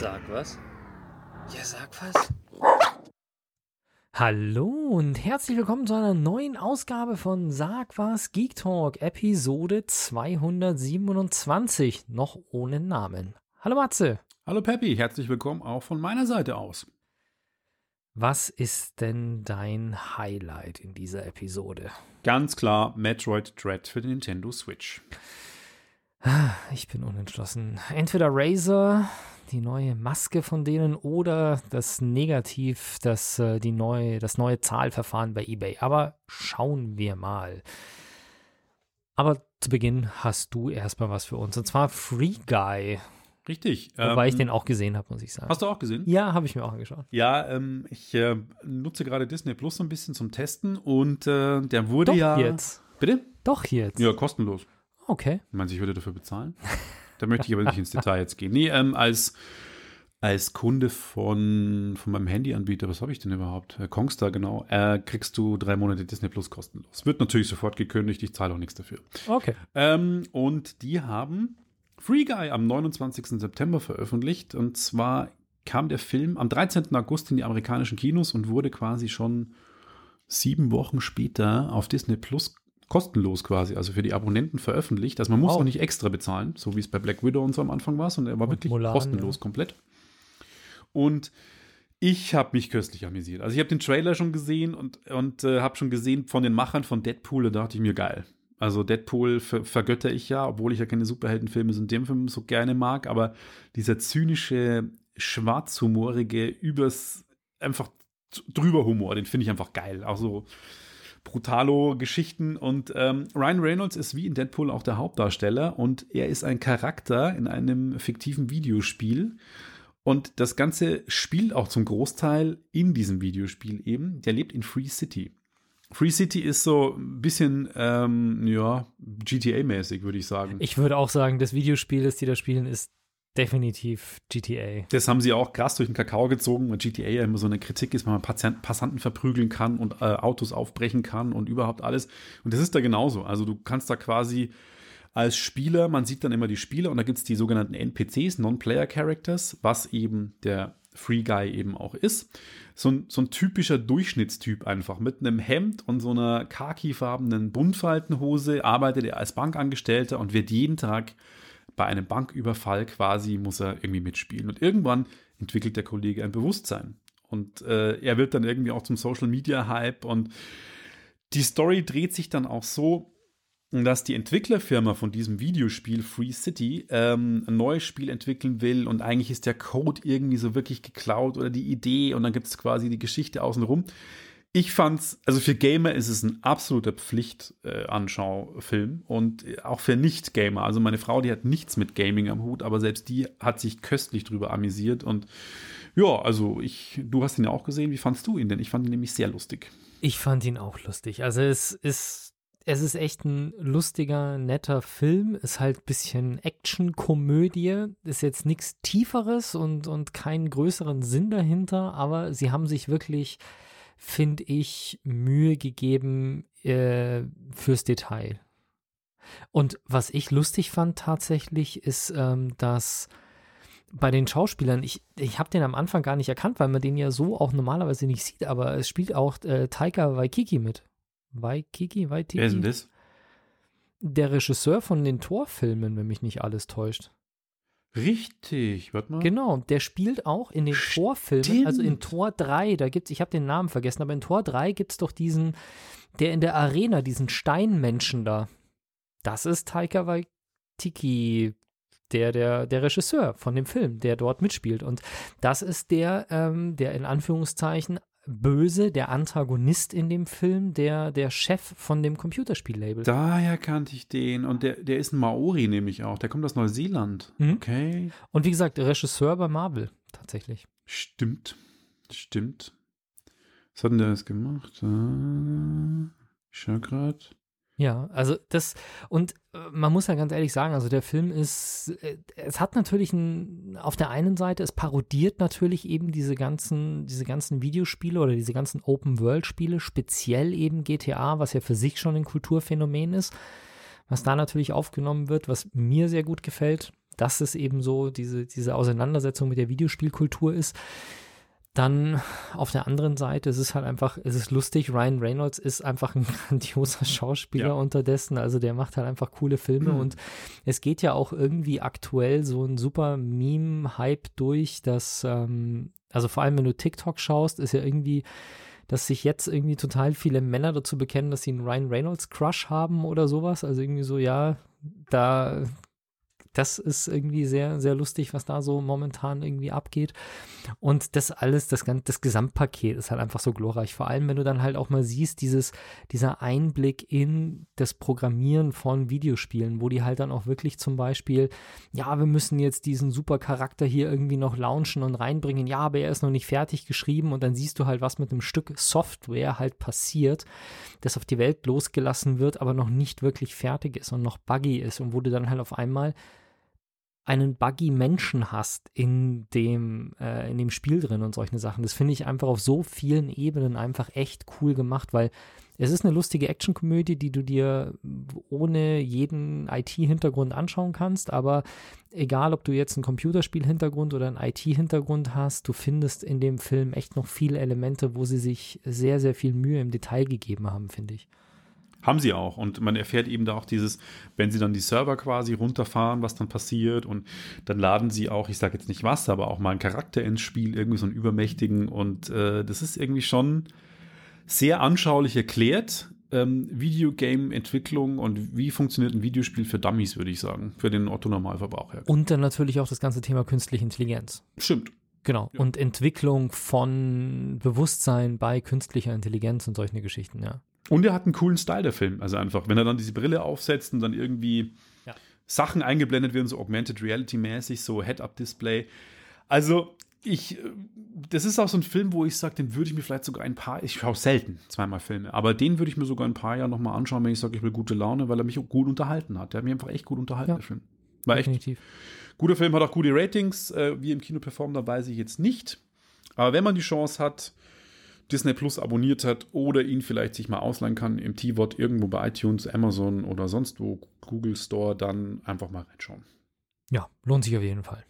Sag was? Ja, sag was. Hallo und herzlich willkommen zu einer neuen Ausgabe von Sag was Geek Talk, Episode 227, noch ohne Namen. Hallo Matze. Hallo Peppi, herzlich willkommen auch von meiner Seite aus. Was ist denn dein Highlight in dieser Episode? Ganz klar Metroid Dread für den Nintendo Switch. Ich bin unentschlossen. Entweder Razer, die neue Maske von denen, oder das Negativ, das, äh, die neue, das neue Zahlverfahren bei eBay. Aber schauen wir mal. Aber zu Beginn hast du erstmal was für uns, und zwar Free Guy. Richtig. Wobei ich ähm, den auch gesehen habe, muss ich sagen. Hast du auch gesehen? Ja, habe ich mir auch angeschaut. Ja, ähm, ich äh, nutze gerade Disney Plus so ein bisschen zum Testen und äh, der wurde Doch ja. jetzt. Bitte? Doch jetzt. Ja, kostenlos. Okay. Meinst du, ich würde dafür bezahlen? da möchte ich aber nicht ins Detail jetzt gehen. Nee, ähm, als, als Kunde von, von meinem Handyanbieter, was habe ich denn überhaupt? Äh, Kongstar, genau, äh, kriegst du drei Monate Disney Plus kostenlos. Wird natürlich sofort gekündigt, ich zahle auch nichts dafür. Okay. Ähm, und die haben Free Guy am 29. September veröffentlicht. Und zwar kam der Film am 13. August in die amerikanischen Kinos und wurde quasi schon sieben Wochen später auf Disney Plus kostenlos quasi, also für die Abonnenten veröffentlicht. Also man muss Wow. auch nicht extra bezahlen, so wie es bei Black Widow und so am Anfang war, sondern er war Und wirklich Mulan, kostenlos ja. komplett. Und ich habe mich köstlich amüsiert. Also ich habe den Trailer schon gesehen und, und äh, habe schon gesehen von den Machern von Deadpool, da dachte ich mir, geil. Also Deadpool ver vergötter ich ja, obwohl ich ja keine Superheldenfilme so in dem Film so gerne mag, aber dieser zynische, schwarzhumorige, übers einfach drüber Humor, den finde ich einfach geil. Auch so Brutalo-Geschichten und ähm, Ryan Reynolds ist wie in Deadpool auch der Hauptdarsteller und er ist ein Charakter in einem fiktiven Videospiel und das Ganze spielt auch zum Großteil in diesem Videospiel eben. Der lebt in Free City. Free City ist so ein bisschen, ähm, ja, GTA-mäßig, würde ich sagen. Ich würde auch sagen, das Videospiel, das die da spielen, ist definitiv GTA. Das haben sie auch krass durch den Kakao gezogen, weil GTA ja immer so eine Kritik ist, wenn man Patient, Passanten verprügeln kann und äh, Autos aufbrechen kann und überhaupt alles. Und das ist da genauso. Also du kannst da quasi als Spieler, man sieht dann immer die Spieler und da gibt es die sogenannten NPCs, Non-Player Characters, was eben der Free Guy eben auch ist. So ein, so ein typischer Durchschnittstyp einfach. Mit einem Hemd und so einer khakifarbenen Buntfaltenhose arbeitet er als Bankangestellter und wird jeden Tag bei einem Banküberfall quasi, muss er irgendwie mitspielen. Und irgendwann entwickelt der Kollege ein Bewusstsein. Und äh, er wird dann irgendwie auch zum Social Media Hype und die Story dreht sich dann auch so, dass die Entwicklerfirma von diesem Videospiel Free City ähm, ein neues Spiel entwickeln will und eigentlich ist der Code irgendwie so wirklich geklaut oder die Idee und dann gibt es quasi die Geschichte außenrum. Ich fand's, also für Gamer ist es ein absoluter Pflicht-Anschaufilm und auch für Nicht-Gamer. Also meine Frau, die hat nichts mit Gaming am Hut, aber selbst die hat sich köstlich drüber amüsiert und ja, also ich, du hast ihn ja auch gesehen. Wie fandst du ihn denn? Ich fand ihn nämlich sehr lustig. Ich fand ihn auch lustig. Also es ist, es ist echt ein lustiger, netter Film. Ist halt ein bisschen Action-Komödie. Ist jetzt nichts Tieferes und, und keinen größeren Sinn dahinter, aber sie haben sich wirklich, finde ich, Mühe gegeben äh, fürs Detail. Und was ich lustig fand tatsächlich, ist, ähm, dass bei den Schauspielern, ich, ich habe den am Anfang gar nicht erkannt, weil man den ja so auch normalerweise nicht sieht, aber es spielt auch äh, Taika Waikiki mit. Waikiki, Waitiki? Wer ist denn das? Der Regisseur von den Torfilmen, wenn mich nicht alles täuscht. Richtig, warte mal. Genau, der spielt auch in den Torfilmen, also in Tor 3, da gibt's, ich habe den Namen vergessen, aber in Tor 3 gibt's doch diesen, der in der Arena, diesen Steinmenschen da. Das ist Taika Waititi, der, der, der Regisseur von dem Film, der dort mitspielt. Und das ist der, ähm, der in Anführungszeichen Böse, der Antagonist in dem Film, der, der Chef von dem Computerspiellabel. Daher kannte ich den. Und der, der ist ein Maori nämlich auch. Der kommt aus Neuseeland. Mhm. Okay. Und wie gesagt, Regisseur bei Marvel, tatsächlich. Stimmt. Stimmt. Was hat denn der jetzt gemacht? Äh, Ich schau grad. Ja, also das, und äh, man muss ja ganz ehrlich sagen, also der Film ist, äh, es hat natürlich ein, auf der einen Seite, es parodiert natürlich eben diese ganzen, diese ganzen Videospiele oder diese ganzen Open-World-Spiele, speziell eben GTA, was ja für sich schon ein Kulturphänomen ist, was da natürlich aufgenommen wird, was mir sehr gut gefällt. dass es eben so diese, diese Auseinandersetzung mit der Videospielkultur ist. Dann auf der anderen Seite, es ist halt einfach, es ist lustig, Ryan Reynolds ist einfach ein grandioser Schauspieler Ja. unterdessen, also der macht halt einfach coole Filme Mhm. und es geht ja auch irgendwie aktuell so ein super Meme-Hype durch, dass, ähm, also vor allem wenn du TikTok schaust, ist ja irgendwie, dass sich jetzt irgendwie total viele Männer dazu bekennen, dass sie einen Ryan Reynolds Crush haben oder sowas, also irgendwie so, ja, da das ist irgendwie sehr, sehr lustig, was da so momentan irgendwie abgeht. Und das alles, das, das Gesamtpaket ist halt einfach so glorreich. Vor allem, wenn du dann halt auch mal siehst, dieses, dieser Einblick in das Programmieren von Videospielen, wo die halt dann auch wirklich zum Beispiel, ja, wir müssen jetzt diesen super Charakter hier irgendwie noch launchen und reinbringen. Ja, aber er ist noch nicht fertig geschrieben und dann siehst du halt, was mit einem Stück Software halt passiert, das auf die Welt losgelassen wird, aber noch nicht wirklich fertig ist und noch buggy ist und wo du dann halt auf einmal einen buggy Menschen hast in dem, äh, in dem Spiel drin und solche Sachen. Das finde ich einfach auf so vielen Ebenen einfach echt cool gemacht, weil es ist eine lustige Actionkomödie, die du dir ohne jeden IT-Hintergrund anschauen kannst, aber egal, ob du jetzt einen Computerspiel-Hintergrund oder einen IT-Hintergrund hast, du findest in dem Film echt noch viele Elemente, wo sie sich sehr, sehr viel Mühe im Detail gegeben haben, finde ich. Haben sie auch. Und man erfährt eben da auch dieses, wenn sie dann die Server quasi runterfahren, was dann passiert. Und dann laden sie auch, ich sage jetzt nicht was, aber auch mal einen Charakter ins Spiel, irgendwie so einen übermächtigen. Und äh, das ist irgendwie schon sehr anschaulich erklärt. Ähm, Videogame-Entwicklung und wie funktioniert ein Videospiel für Dummies, würde ich sagen. Für den Otto-Normalverbraucher. Und dann natürlich auch das ganze Thema künstliche Intelligenz. Stimmt. Genau. Ja. Und Entwicklung von Bewusstsein bei künstlicher Intelligenz und solche Geschichten, ja. Und er hat einen coolen Style, der Film. Also einfach, wenn er dann diese Brille aufsetzt und dann irgendwie Ja. Sachen eingeblendet werden, so Augmented Reality-mäßig, so Head-Up-Display. Also, ich, äh, das ist auch so ein Film, wo ich sage, den würde ich mir vielleicht sogar ein paar, ich schaue selten zweimal Filme, aber den würde ich mir sogar ein paar Jahre nochmal anschauen, wenn ich sage, ich will gute Laune, weil er mich auch gut unterhalten hat. Der hat mich einfach echt gut unterhalten, Ja. der Film. War echt Definitiv. Guter Film, hat auch gute Ratings. Äh, wie im Kino performt, da weiß ich jetzt nicht. Aber wenn man die Chance hat, Disney Plus abonniert hat oder ihn vielleicht sich mal ausleihen kann im T-Wort irgendwo bei iTunes, Amazon oder sonst wo, Google Store, dann einfach mal reinschauen. Ja, lohnt sich auf jeden Fall.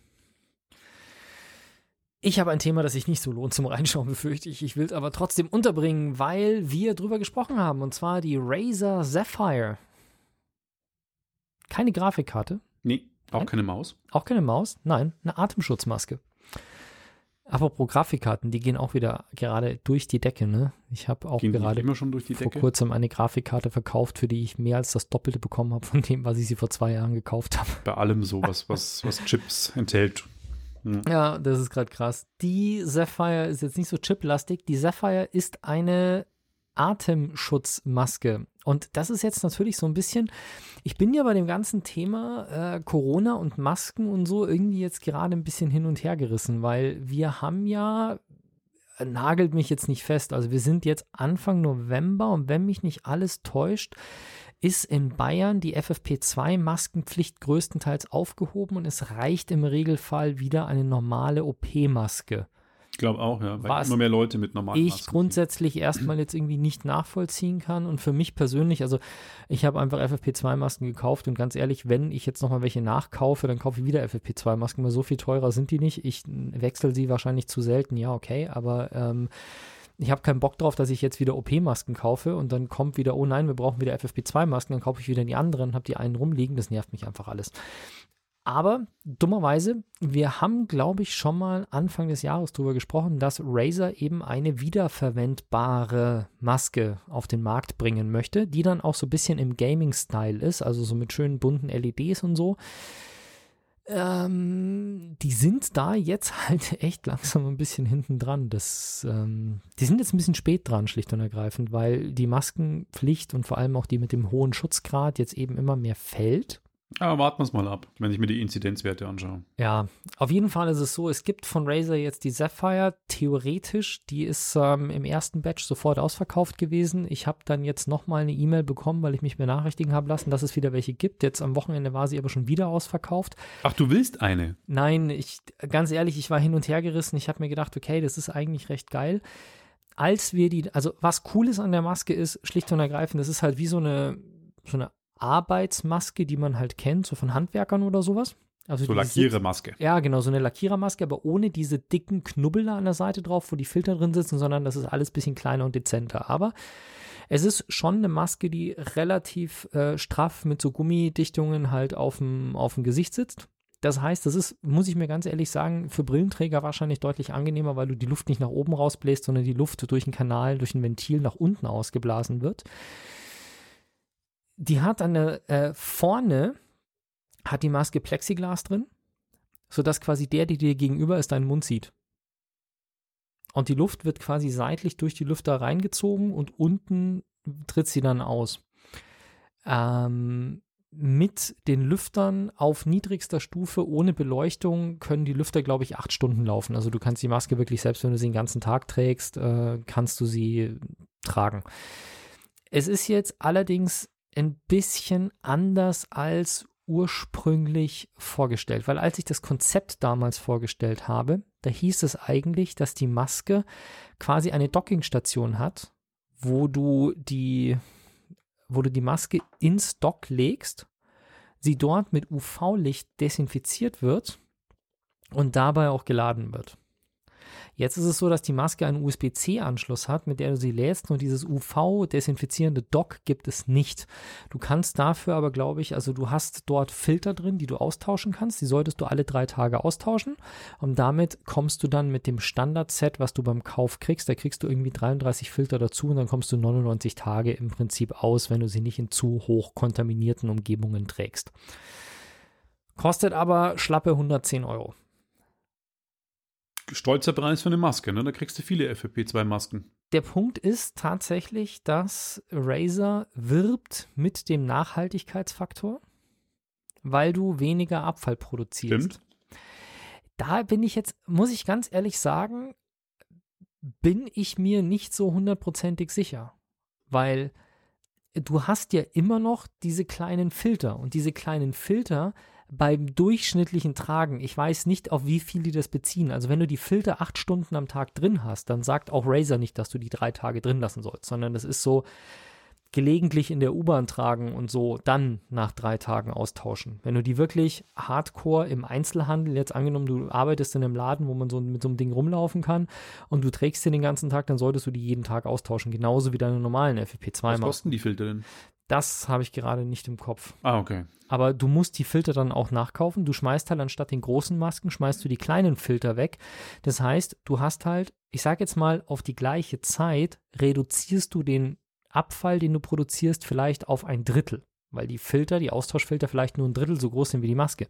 Ich habe ein Thema, das sich nicht so lohnt zum Reinschauen, befürchte ich. Ich will es aber trotzdem unterbringen, weil wir drüber gesprochen haben. Und zwar die Razer Sapphire. Keine Grafikkarte, Nee, auch Nein? keine Maus. auch keine Maus, nein, eine Atemschutzmaske. Apropos Grafikkarten, die gehen auch wieder gerade durch die Decke, ne? Ich habe auch Gehen gerade vor kurzem eine Grafikkarte verkauft, für die ich mehr als das Doppelte bekommen habe von dem, was ich sie vor zwei Jahren gekauft habe. Bei allem so, was, was, was Chips enthält. Ja, das ist gerade krass. Die Sapphire ist jetzt nicht so chiplastig. Die Sapphire ist eine Atemschutzmaske. Und das ist jetzt natürlich so ein bisschen, ich bin ja bei dem ganzen Thema äh, Corona und Masken und so irgendwie jetzt gerade ein bisschen hin und her gerissen, weil wir haben ja, nagelt mich jetzt nicht fest, also wir sind jetzt Anfang November und wenn mich nicht alles täuscht, ist in Bayern die FFP2-Maskenpflicht größtenteils aufgehoben und es reicht im Regelfall wieder eine normale OP-Maske. Ich glaube auch, ja. Weil immer mehr Leute mit normalen Ich Masken grundsätzlich erstmal jetzt irgendwie nicht nachvollziehen kann und für mich persönlich, also ich habe einfach FFP2-Masken gekauft und ganz ehrlich, wenn ich jetzt nochmal welche nachkaufe, dann kaufe ich wieder FFP2-Masken, weil so viel teurer sind die nicht. Ich wechsle sie wahrscheinlich zu selten, ja, okay, aber ähm, ich habe keinen Bock drauf, dass ich jetzt wieder OP-Masken kaufe und dann kommt wieder, oh nein, wir brauchen wieder FFP2-Masken, dann kaufe ich wieder die anderen, habe die einen rumliegen, das nervt mich einfach alles. Aber dummerweise, wir haben, glaube ich, schon mal Anfang des Jahres drüber gesprochen, dass Razer eben eine wiederverwendbare Maske auf den Markt bringen möchte, die dann auch so ein bisschen im Gaming-Style ist, also so mit schönen bunten LEDs und so. Ähm, die sind da jetzt halt echt langsam ein bisschen hinten dran. Ähm, die sind jetzt ein bisschen spät dran, schlicht und ergreifend, weil die Maskenpflicht und vor allem auch die mit dem hohen Schutzgrad jetzt eben immer mehr fällt. Aber warten wir es mal ab, wenn ich mir die Inzidenzwerte anschaue. Ja, auf jeden Fall ist es so, es gibt von Razer jetzt die Sapphire, theoretisch, die ist ähm, im ersten Batch sofort ausverkauft gewesen. Ich habe dann jetzt nochmal eine E-Mail bekommen, weil ich mich benachrichtigen habe lassen, dass es wieder welche gibt. Jetzt am Wochenende war sie aber schon wieder ausverkauft. Ach, du willst eine? Nein, ich, ganz ehrlich, ich war hin und her gerissen. Ich habe mir gedacht, okay, das ist eigentlich recht geil. Als wir die, also was cool ist an der Maske ist, schlicht und ergreifend, das ist halt wie so eine, so eine Arbeitsmaske, die man halt kennt, so von Handwerkern oder sowas. Also So Lackierermaske. Ja, genau, so eine Lackierermaske, aber ohne diese dicken Knubbel da an der Seite drauf, wo die Filter drin sitzen, sondern das ist alles ein bisschen kleiner und dezenter. Aber es ist schon eine Maske, die relativ äh, straff mit so Gummidichtungen halt auf dem, auf dem Gesicht sitzt. Das heißt, das ist, muss ich mir ganz ehrlich sagen, für Brillenträger wahrscheinlich deutlich angenehmer, weil du die Luft nicht nach oben rausbläst, sondern die Luft durch einen Kanal, durch ein Ventil nach unten ausgeblasen wird. Die hat eine, äh, vorne hat die Maske Plexiglas drin, sodass quasi der, der dir gegenüber ist, deinen Mund sieht. Und die Luft wird quasi seitlich durch die Lüfter reingezogen und unten tritt sie dann aus. Ähm, mit den Lüftern auf niedrigster Stufe ohne Beleuchtung können die Lüfter, glaube ich, acht Stunden laufen. Also du kannst die Maske wirklich, selbst wenn du sie den ganzen Tag trägst, äh, kannst du sie tragen. Es ist jetzt allerdings ein bisschen anders als ursprünglich vorgestellt, weil als ich das Konzept damals vorgestellt habe, da hieß es eigentlich, dass die Maske quasi eine Dockingstation hat, wo du die, wo du die Maske ins Dock legst, sie dort mit UV-Licht desinfiziert wird und dabei auch geladen wird. Jetzt ist es so, dass die Maske einen USB-C-Anschluss hat, mit der du sie lädst und dieses UV-desinfizierende Dock gibt es nicht. Du kannst dafür aber, glaube ich, also du hast dort Filter drin, die du austauschen kannst. Die solltest du alle drei Tage austauschen. Und damit kommst du dann mit dem Standard-Set, was du beim Kauf kriegst, da kriegst du irgendwie 33 Filter dazu und dann kommst du 99 Tage im Prinzip aus, wenn du sie nicht in zu hoch kontaminierten Umgebungen trägst. Kostet aber schlappe 110 Euro. Stolzer Preis für eine Maske, ne? Da kriegst du viele FFP2-Masken. Der Punkt ist tatsächlich, dass Razer wirbt mit dem Nachhaltigkeitsfaktor, weil du weniger Abfall produzierst. Stimmt. Da bin ich jetzt, muss ich ganz ehrlich sagen, bin ich mir nicht so hundertprozentig sicher, weil du hast ja immer noch diese kleinen Filter und diese kleinen Filter beim durchschnittlichen Tragen, ich weiß nicht, auf wie viel die das beziehen. Also wenn du die Filter acht Stunden am Tag drin hast, dann sagt auch Razer nicht, dass du die drei Tage drin lassen sollst, sondern das ist so gelegentlich in der U-Bahn tragen und so dann nach drei Tagen austauschen. Wenn du die wirklich hardcore im Einzelhandel, jetzt angenommen, du arbeitest in einem Laden, wo man so mit so einem Ding rumlaufen kann und du trägst sie den ganzen Tag, dann solltest du die jeden Tag austauschen, genauso wie deine normalen Was FFP2-Masken. kosten die Filter denn? Das habe ich gerade nicht im Kopf. Ah, okay. Aber du musst die Filter dann auch nachkaufen. Du schmeißt halt anstatt den großen Masken, schmeißt du die kleinen Filter weg. Das heißt, du hast halt, ich sage jetzt mal, auf die gleiche Zeit reduzierst du den Abfall, den du produzierst, vielleicht auf ein Drittel, weil die Filter, die Austauschfilter vielleicht nur ein Drittel so groß sind wie die Maske.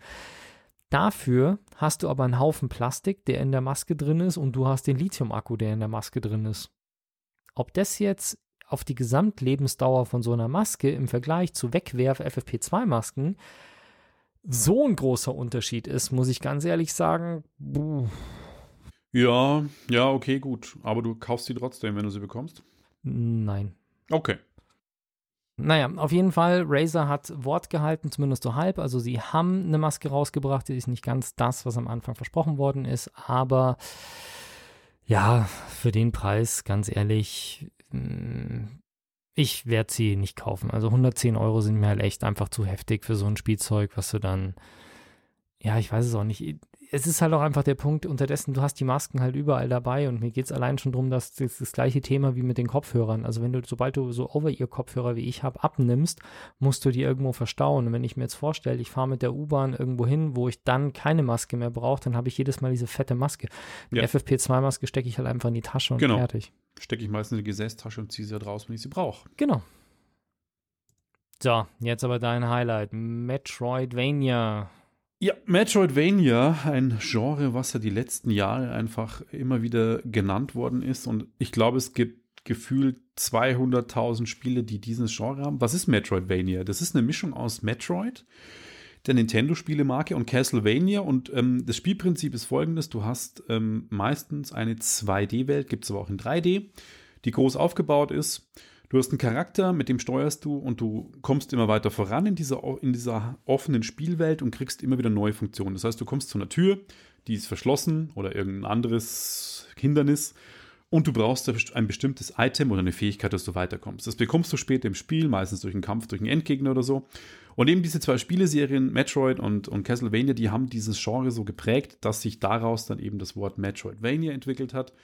Dafür hast du aber einen Haufen Plastik, der in der Maske drin ist und du hast den Lithium-Akku, der in der Maske drin ist. Ob das jetzt auf die Gesamtlebensdauer von so einer Maske im Vergleich zu Wegwerf-FFP2-Masken so ein großer Unterschied ist, muss ich ganz ehrlich sagen, buh, Ja, ja, okay, gut. Aber du kaufst sie trotzdem, wenn du sie bekommst. nein. Okay. Naja, auf jeden Fall, Razer hat Wort gehalten, zumindest so halb. Also sie haben eine Maske rausgebracht, die ist nicht ganz das, was am Anfang versprochen worden ist, aber ja, für den Preis, ganz ehrlich, ich werde sie nicht kaufen. Also 110 Euro sind mir halt echt einfach zu heftig für so ein Spielzeug, was du dann, ja, ich weiß es auch nicht. Es ist halt auch einfach der Punkt, unterdessen, du hast die Masken halt überall dabei und mir geht es allein schon darum, dass das, das gleiche Thema wie mit den Kopfhörern. Also wenn du, sobald du so Over-Ear-Kopfhörer wie ich habe, abnimmst, musst du die irgendwo verstauen. Und wenn ich mir jetzt vorstelle, ich fahre mit der U-Bahn irgendwo hin, wo ich dann keine Maske mehr brauche, dann habe ich jedes Mal diese fette Maske. Die Ja. FFP2-Maske stecke ich halt einfach in die Tasche und Genau. fertig. Stecke ich meistens in die Gesäßtasche und ziehe sie halt raus, wenn ich sie brauche. Genau. So, jetzt aber dein Highlight. Metroidvania. Ja, Metroidvania, ein Genre, was ja die letzten Jahre einfach immer wieder genannt worden ist. Und ich glaube, es gibt gefühlt 200.000 Spiele, die dieses Genre haben. Was ist Metroidvania? Das ist eine Mischung aus Metroid, der Nintendo-Spielemarke, und Castlevania. Und ähm, das Spielprinzip ist folgendes: Du hast ähm, meistens eine 2D-Welt, gibt es aber auch in 3D, die groß aufgebaut ist. Du hast einen Charakter, mit dem steuerst du und du kommst immer weiter voran in dieser, in dieser offenen Spielwelt und kriegst immer wieder neue Funktionen. Das heißt, du kommst zu einer Tür, die ist verschlossen oder irgendein anderes Hindernis und du brauchst ein bestimmtes Item oder eine Fähigkeit, dass du weiterkommst. Das bekommst du später im Spiel, meistens durch einen Kampf, durch einen Endgegner oder so. Und eben diese zwei Spieleserien, Metroid und, und Castlevania, die haben dieses Genre so geprägt, dass sich daraus dann eben das Wort Metroidvania entwickelt hat.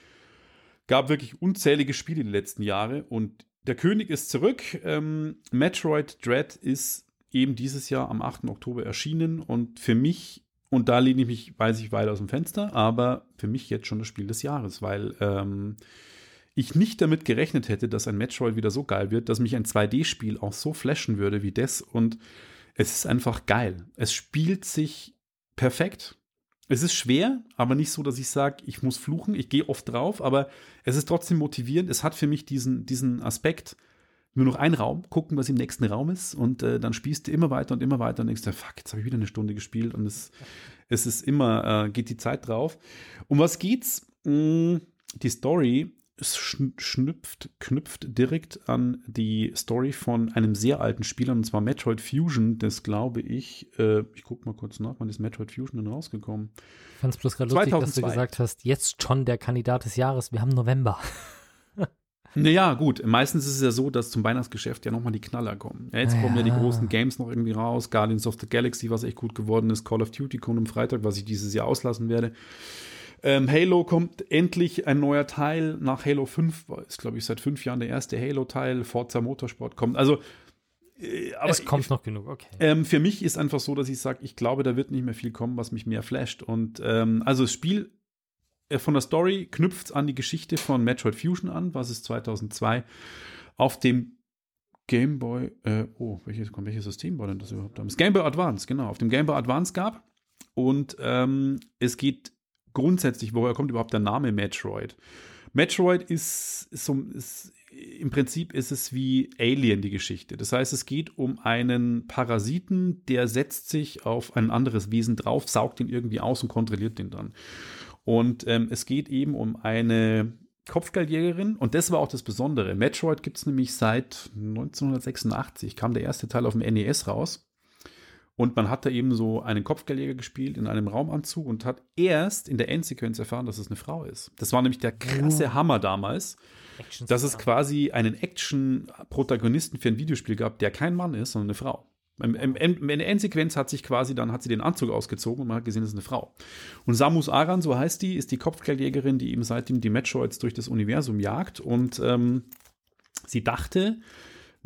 Gab wirklich unzählige Spiele die letzten Jahre und der König ist zurück. Ähm, Metroid Dread ist eben dieses Jahr am 8. Oktober erschienen und für mich und da lehne ich mich, weiß ich, weit aus dem Fenster, aber für mich jetzt schon das Spiel des Jahres, weil ähm, ich nicht damit gerechnet hätte, dass ein Metroid wieder so geil wird, dass mich ein 2D-Spiel auch so flashen würde wie das. Und es ist einfach geil. Es spielt sich perfekt. Es ist schwer, aber nicht so, dass ich sage, ich muss fluchen. Ich gehe oft drauf, aber es ist trotzdem motivierend. Es hat für mich diesen, diesen Aspekt, nur noch ein Raum, gucken, was im nächsten Raum ist und äh, dann spielst du immer weiter und immer weiter und denkst dir, fuck, jetzt habe ich wieder eine Stunde gespielt und es, es ist immer, äh, geht die Zeit drauf. Um was geht's? Hm, die Story schnüpft, knüpft direkt an die Story von einem sehr alten Spieler, und zwar Metroid Fusion. Das glaube ich, äh, ich gucke mal kurz nach, wann ist Metroid Fusion denn rausgekommen? Ich fand es bloß gerade lustig, dass du gesagt hast, jetzt schon der Kandidat des Jahres, wir haben November. Naja, gut. Meistens ist es ja so, dass zum Weihnachtsgeschäft ja nochmal die Knaller kommen. Ja, jetzt ja. kommen ja die großen Games noch irgendwie raus. Guardians of the Galaxy, was echt gut geworden ist. Call of Duty kommt am Freitag, was ich dieses Jahr auslassen werde. Ähm, Halo kommt endlich ein neuer Teil nach Halo 5. Ist, glaube ich, seit fünf Jahren der erste Halo-Teil. Forza Motorsport kommt. Also, äh, aber es kommt ich, noch genug, okay. Ähm, für mich ist einfach so, dass ich sage, ich glaube, da wird nicht mehr viel kommen, was mich mehr flasht. Und ähm, also das Spiel äh, von der Story knüpft an die Geschichte von Metroid Fusion an, was es 2002 auf dem Game Boy, äh, oh, welches, welches System war denn das überhaupt damals? Game Boy Advance, genau, auf dem Game Boy Advance gab. Und ähm, es geht grundsätzlich, woher kommt überhaupt der Name Metroid? Metroid ist, ist, so, ist im Prinzip ist es wie Alien die Geschichte. Das heißt, es geht um einen Parasiten, der setzt sich auf ein anderes Wesen drauf, saugt ihn irgendwie aus und kontrolliert den dann. Und ähm, es geht eben um eine Kopfgeldjägerin und das war auch das Besondere. Metroid gibt es nämlich seit 1986, kam der erste Teil auf dem NES raus. Und man hat da eben so einen Kopfgeldjäger gespielt in einem Raumanzug und hat erst in der Endsequenz erfahren, dass es eine Frau ist. Das war nämlich der krasse Hammer damals, dass es quasi einen Action-Protagonisten für ein Videospiel gab, der kein Mann ist, sondern eine Frau. In der Endsequenz hat sich quasi, dann hat sie den Anzug ausgezogen und man hat gesehen, das ist eine Frau. Und Samus Aran, so heißt die, ist die Kopfgeldjägerin, die eben seitdem die Metroids durch das Universum jagt. Und ähm, sie dachte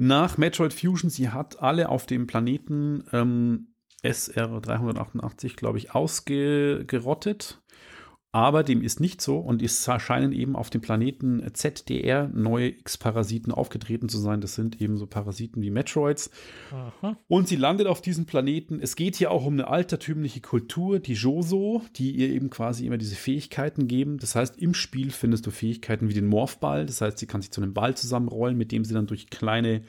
nach Metroid Fusion, sie hat alle auf dem Planeten ähm, SR 388, glaube ich, ausgerottet. Aber dem ist nicht so und es scheinen eben auf dem Planeten ZDR neue X-Parasiten aufgetreten zu sein. Das sind eben so Parasiten wie Metroids. Aha. Und sie landet auf diesem Planeten. Es geht hier auch um eine altertümliche Kultur, die Joso, die ihr eben quasi immer diese Fähigkeiten geben. Das heißt, im Spiel findest du Fähigkeiten wie den Morphball. Das heißt, sie kann sich zu einem Ball zusammenrollen, mit dem sie dann durch kleine,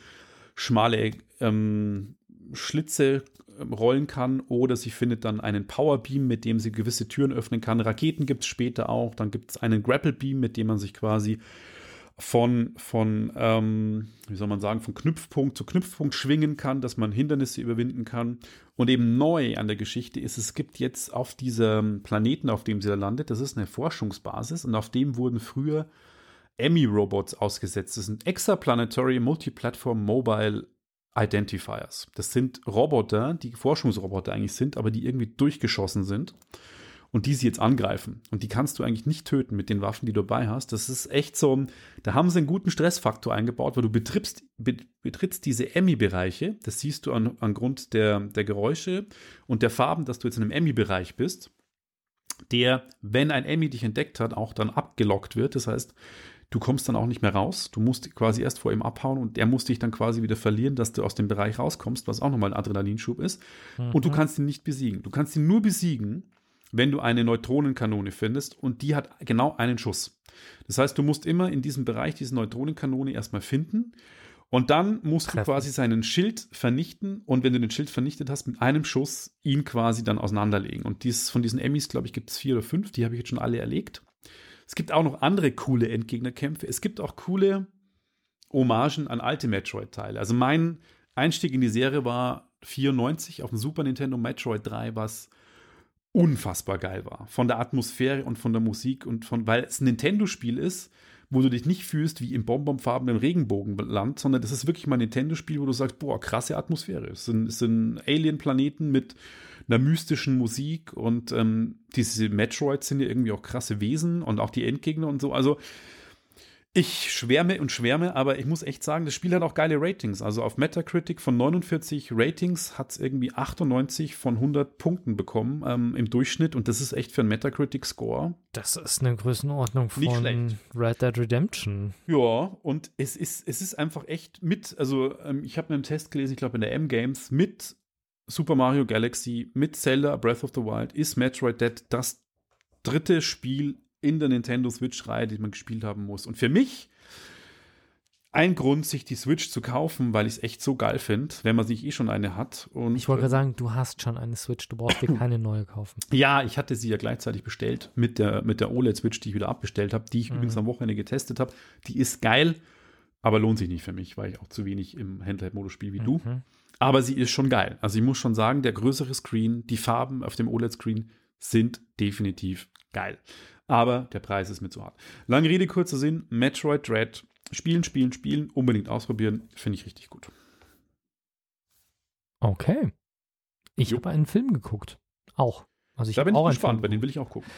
schmale ähm, Schlitze rollen kann oder sie findet dann einen Powerbeam, mit dem sie gewisse Türen öffnen kann. Raketen gibt es später auch. Dann gibt es einen Grapple Beam, mit dem man sich quasi von, von ähm, wie soll man sagen, von Knüpfpunkt zu Knüpfpunkt schwingen kann, dass man Hindernisse überwinden kann. Und eben neu an der Geschichte ist, es gibt jetzt auf diesem Planeten, auf dem sie da landet, das ist eine Forschungsbasis und auf dem wurden früher Emmy-Robots ausgesetzt. Das sind Extraplanetary Multiplatform Mobile Identifiers. Das sind Roboter, die Forschungsroboter eigentlich sind, aber die irgendwie durchgeschossen sind und die sie jetzt angreifen. Und die kannst du eigentlich nicht töten mit den Waffen, die du dabei hast. Das ist echt so, da haben sie einen guten Stressfaktor eingebaut, weil du betrittst, betrittst diese Emmy-Bereiche, das siehst du an, an Grund der, der Geräusche und der Farben, dass du jetzt in einem Emmy-Bereich bist, der, wenn ein Emmy dich entdeckt hat, auch dann abgelockt wird. Das heißt, Du kommst dann auch nicht mehr raus. Du musst quasi erst vor ihm abhauen und er muss dich dann quasi wieder verlieren, dass du aus dem Bereich rauskommst, was auch nochmal ein Adrenalinschub ist. Mhm. Und du kannst ihn nicht besiegen. Du kannst ihn nur besiegen, wenn du eine Neutronenkanone findest und die hat genau einen Schuss. Das heißt, du musst immer in diesem Bereich diese Neutronenkanone erstmal finden und dann musst Treffen. du quasi seinen Schild vernichten und wenn du den Schild vernichtet hast, mit einem Schuss ihn quasi dann auseinanderlegen. Und dies, von diesen Emmys, glaube ich, gibt es vier oder fünf, die habe ich jetzt schon alle erlegt. Es gibt auch noch andere coole Endgegnerkämpfe. Es gibt auch coole Hommagen an alte Metroid-Teile. Also mein Einstieg in die Serie war 94 auf dem Super Nintendo Metroid 3, was unfassbar geil war. Von der Atmosphäre und von der Musik und von, weil es ein Nintendo-Spiel ist, wo du dich nicht fühlst wie im bonbonfarbenen Regenbogenland, sondern das ist wirklich mal ein Nintendo-Spiel, wo du sagst, boah, krasse Atmosphäre. Es sind, sind Alien-Planeten mit einer mystischen Musik und ähm, diese Metroids sind ja irgendwie auch krasse Wesen und auch die Endgegner und so. Also ich schwärme und schwärme, aber ich muss echt sagen, das Spiel hat auch geile Ratings. Also auf Metacritic von 49 Ratings hat es irgendwie 98 von 100 Punkten bekommen ähm, im Durchschnitt und das ist echt für einen Metacritic-Score. Das ist eine Größenordnung von Red Dead Redemption. Ja, und es ist, es ist einfach echt mit, also ähm, ich habe einen Test gelesen, ich glaube in der M-Games, mit Super Mario Galaxy, mit Zelda Breath of the Wild ist Metroid Dead das dritte Spiel in der Nintendo Switch-Reihe, die man gespielt haben muss. Und für mich ein Grund, sich die Switch zu kaufen, weil ich es echt so geil finde, wenn man sich eh schon eine hat. Und ich wollte gerade sagen, du hast schon eine Switch, du brauchst dir keine neue kaufen. Ja, ich hatte sie ja gleichzeitig bestellt mit der, mit der OLED-Switch, die ich wieder abbestellt habe, die ich mhm. übrigens am Wochenende getestet habe. Die ist geil, aber lohnt sich nicht für mich, weil ich auch zu wenig im Handheld-Modus spiele wie mhm. du. Aber sie ist schon geil. Also ich muss schon sagen, der größere Screen, die Farben auf dem OLED-Screen sind definitiv geil aber der Preis ist mir zu hart. Lange Rede, kurzer Sinn, Metroid Dread, spielen, spielen, spielen, unbedingt ausprobieren, finde ich richtig gut. Okay. Ich habe einen Film geguckt. Auch. Also ich da bin ich gespannt, bei den will ich auch gucken.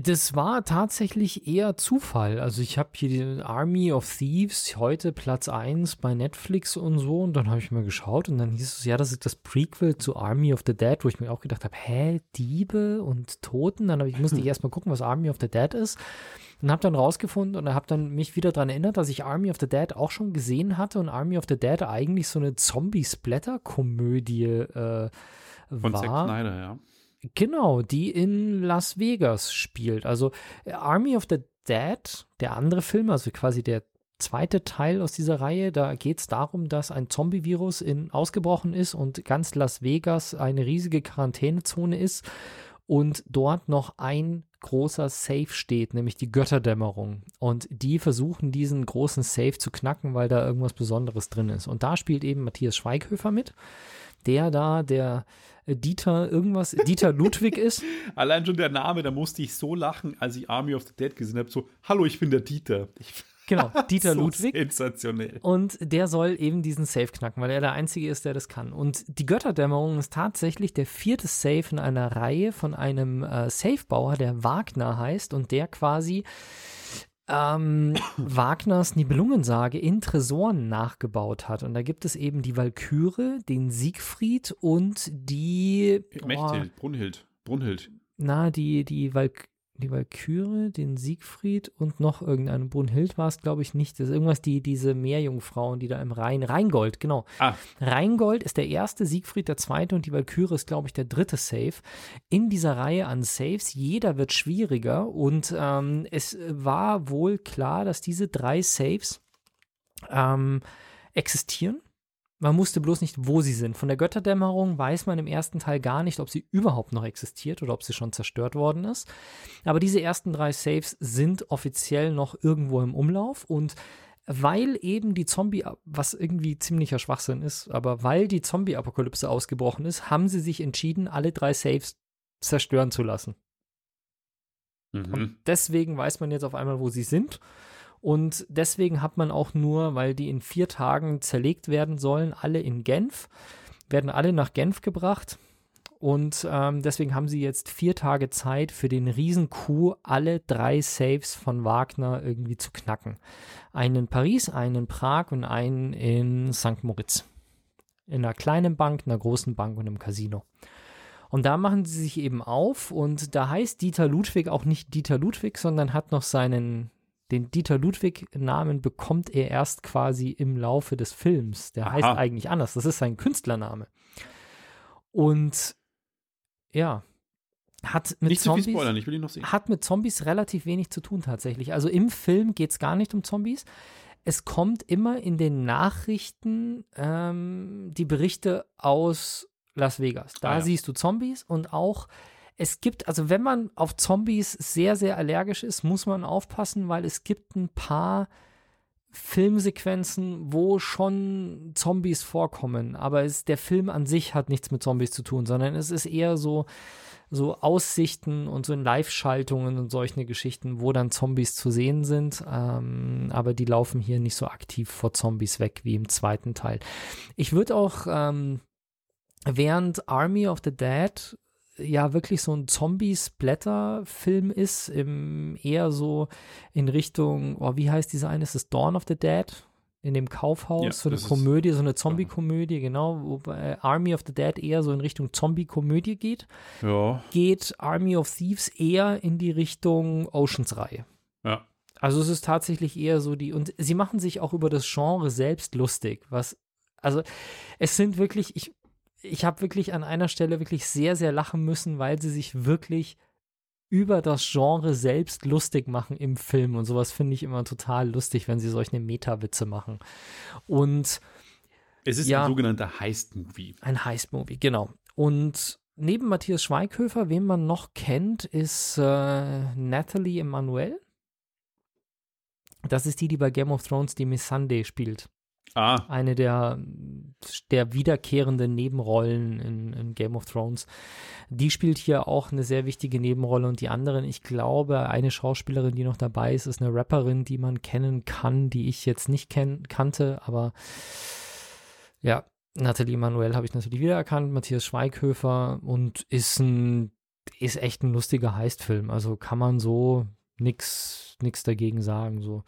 Das war tatsächlich eher Zufall. Also ich habe hier die Army of Thieves heute Platz 1 bei Netflix und so und dann habe ich mal geschaut und dann hieß es, ja, das ist das Prequel zu Army of the Dead, wo ich mir auch gedacht habe, hä, Diebe und Toten? Dann ich, musste ich erstmal gucken, was Army of the Dead ist und habe dann rausgefunden und habe dann mich wieder daran erinnert, dass ich Army of the Dead auch schon gesehen hatte und Army of the Dead eigentlich so eine Zombie-Splatter-Komödie äh, war. Von Zack Snyder, ja. Genau, die in Las Vegas spielt. Also äh, Army of the Dead, der andere Film, also quasi der zweite Teil aus dieser Reihe, da geht es darum, dass ein Zombie-Virus ausgebrochen ist und ganz Las Vegas eine riesige Quarantänezone ist und dort noch ein großer Safe steht, nämlich die Götterdämmerung. Und die versuchen diesen großen Safe zu knacken, weil da irgendwas Besonderes drin ist. Und da spielt eben Matthias Schweighöfer mit, der da der Dieter irgendwas, Dieter Ludwig ist. Allein schon der Name, da musste ich so lachen, als ich Army of the Dead gesehen habe, so, hallo, ich bin der Dieter. Ich, genau, Dieter so Ludwig. Sensationell. Und der soll eben diesen Safe knacken, weil er der Einzige ist, der das kann. Und die Götterdämmerung ist tatsächlich der vierte Safe in einer Reihe von einem äh, Safebauer, der Wagner heißt und der quasi ähm, Wagners Nibelungensage in Tresoren nachgebaut hat. Und da gibt es eben die Walküre, den Siegfried und die. Mechthild, Brunhild. Brunhild. Na, die, die Walk die Walküre, den Siegfried und noch irgendeinen Brunhild war es, glaube ich, nicht. Das ist irgendwas, die, diese Meerjungfrauen, die da im Rhein, Rheingold, genau. Ah. Rheingold ist der erste, Siegfried der zweite und die Walküre ist, glaube ich, der dritte Safe. In dieser Reihe an Saves, jeder wird schwieriger und ähm, es war wohl klar, dass diese drei Saves ähm, existieren man wusste bloß nicht, wo sie sind. Von der Götterdämmerung weiß man im ersten Teil gar nicht, ob sie überhaupt noch existiert oder ob sie schon zerstört worden ist. Aber diese ersten drei Saves sind offiziell noch irgendwo im Umlauf und weil eben die Zombie, was irgendwie ziemlicher Schwachsinn ist, aber weil die Zombie-Apokalypse ausgebrochen ist, haben sie sich entschieden, alle drei Saves zerstören zu lassen. Mhm. Und deswegen weiß man jetzt auf einmal, wo sie sind. Und deswegen hat man auch nur, weil die in vier Tagen zerlegt werden sollen, alle in Genf, werden alle nach Genf gebracht. Und ähm, deswegen haben sie jetzt vier Tage Zeit für den Riesen-Coup, alle drei Saves von Wagner irgendwie zu knacken. Einen in Paris, einen in Prag und einen in St. Moritz. In einer kleinen Bank, einer großen Bank und im Casino. Und da machen sie sich eben auf und da heißt Dieter Ludwig auch nicht Dieter Ludwig, sondern hat noch seinen den Dieter Ludwig-Namen bekommt er erst quasi im Laufe des Films. Der Aha. heißt eigentlich anders. Das ist sein Künstlername. Und ja, hat mit, nicht Zombies, spoilern, ich will ihn noch sehen. hat mit Zombies relativ wenig zu tun tatsächlich. Also im Film geht es gar nicht um Zombies. Es kommt immer in den Nachrichten ähm, die Berichte aus Las Vegas. Da ah, ja. siehst du Zombies und auch es gibt, also wenn man auf Zombies sehr, sehr allergisch ist, muss man aufpassen, weil es gibt ein paar Filmsequenzen, wo schon Zombies vorkommen. Aber es, der Film an sich hat nichts mit Zombies zu tun, sondern es ist eher so, so Aussichten und so in Live-Schaltungen und solche Geschichten, wo dann Zombies zu sehen sind. Ähm, aber die laufen hier nicht so aktiv vor Zombies weg wie im zweiten Teil. Ich würde auch, ähm, während Army of the Dead ja wirklich so ein Zombie-Splatter-Film ist, im, eher so in Richtung, oh, wie heißt diese eine? Ist es Dawn of the Dead? in dem Kaufhaus, Ja, so eine Komödie, so eine Zombie-Komödie, genau, wobei Army of the Dead eher so in Richtung Zombie-Komödie geht, Ja, geht Army of Thieves eher in die Richtung Oceans-Reihe. ja. Also es ist tatsächlich eher so die, und sie machen sich auch über das Genre selbst lustig, was, also es sind wirklich, ich, ich habe wirklich an einer Stelle wirklich sehr, sehr lachen müssen, weil sie sich wirklich über das Genre selbst lustig machen im Film und sowas finde ich immer total lustig, wenn sie solche Meta-Witze machen. Und Es ist Ja. ein sogenannter Heist-Movie. ein Heist-Movie, genau. Und neben Matthias Schweighöfer, wen man noch kennt, ist äh, Natalie Emanuel. Das ist die, die bei Game of Thrones die Miss Sunday spielt. Ah, Eine der, der wiederkehrenden Nebenrollen in, in Game of Thrones. Die spielt hier auch eine sehr wichtige Nebenrolle und die anderen, ich glaube, eine Schauspielerin, die noch dabei ist, ist eine Rapperin, die man kennen kann, die ich jetzt nicht kenn kannte, aber ja, Nathalie Manuel habe ich natürlich wiedererkannt, Matthias Schweighöfer und ist ein, ist echt ein lustiger Heistfilm. Also kann man so nix, nix dagegen sagen. So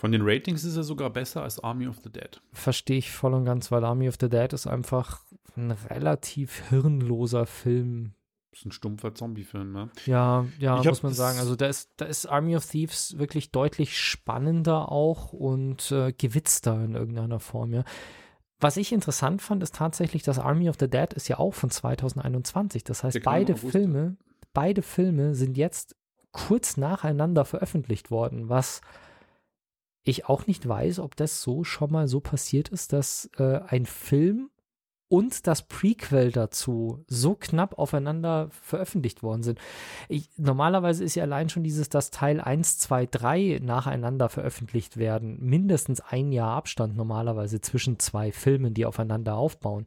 von den Ratings ist er sogar besser als Army of the Dead. verstehe ich voll und ganz, weil Army of the Dead ist einfach ein relativ hirnloser Film. Das ist ein stumpfer Zombie-Film, ne? Ja, ja, Ich muss man sagen. Also da ist, da ist Army of Thieves wirklich deutlich spannender auch und äh, gewitzter in irgendeiner Form, ja. Was ich interessant fand, ist tatsächlich, dass Army of the Dead ist ja auch von 2021. Das heißt, im beide August. Filme, beide Filme sind jetzt kurz nacheinander veröffentlicht worden, was ich auch nicht weiß, ob das so schon mal so passiert ist, dass äh, ein Film und das Prequel dazu so knapp aufeinander veröffentlicht worden sind. Ich, normalerweise ist ja allein schon dieses, dass Teil 1, 2, 3 nacheinander veröffentlicht werden, mindestens ein Jahr Abstand normalerweise zwischen zwei Filmen, die aufeinander aufbauen.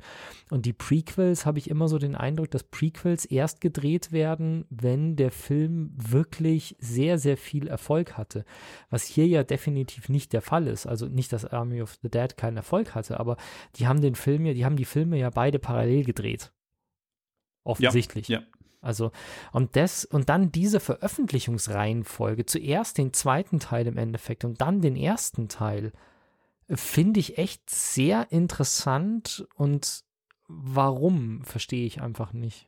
Und die Prequels habe ich immer so den Eindruck, dass Prequels erst gedreht werden, wenn der Film wirklich sehr, sehr viel Erfolg hatte. Was hier ja definitiv nicht der Fall ist. Also nicht, dass Army of the Dead keinen Erfolg hatte, aber die haben den Film ja, die haben die Filme ja beide parallel gedreht. Offensichtlich. Ja. Also, und das, und dann diese Veröffentlichungsreihenfolge, zuerst den zweiten Teil im Endeffekt und dann den ersten Teil, finde ich echt sehr interessant und warum, verstehe ich einfach nicht.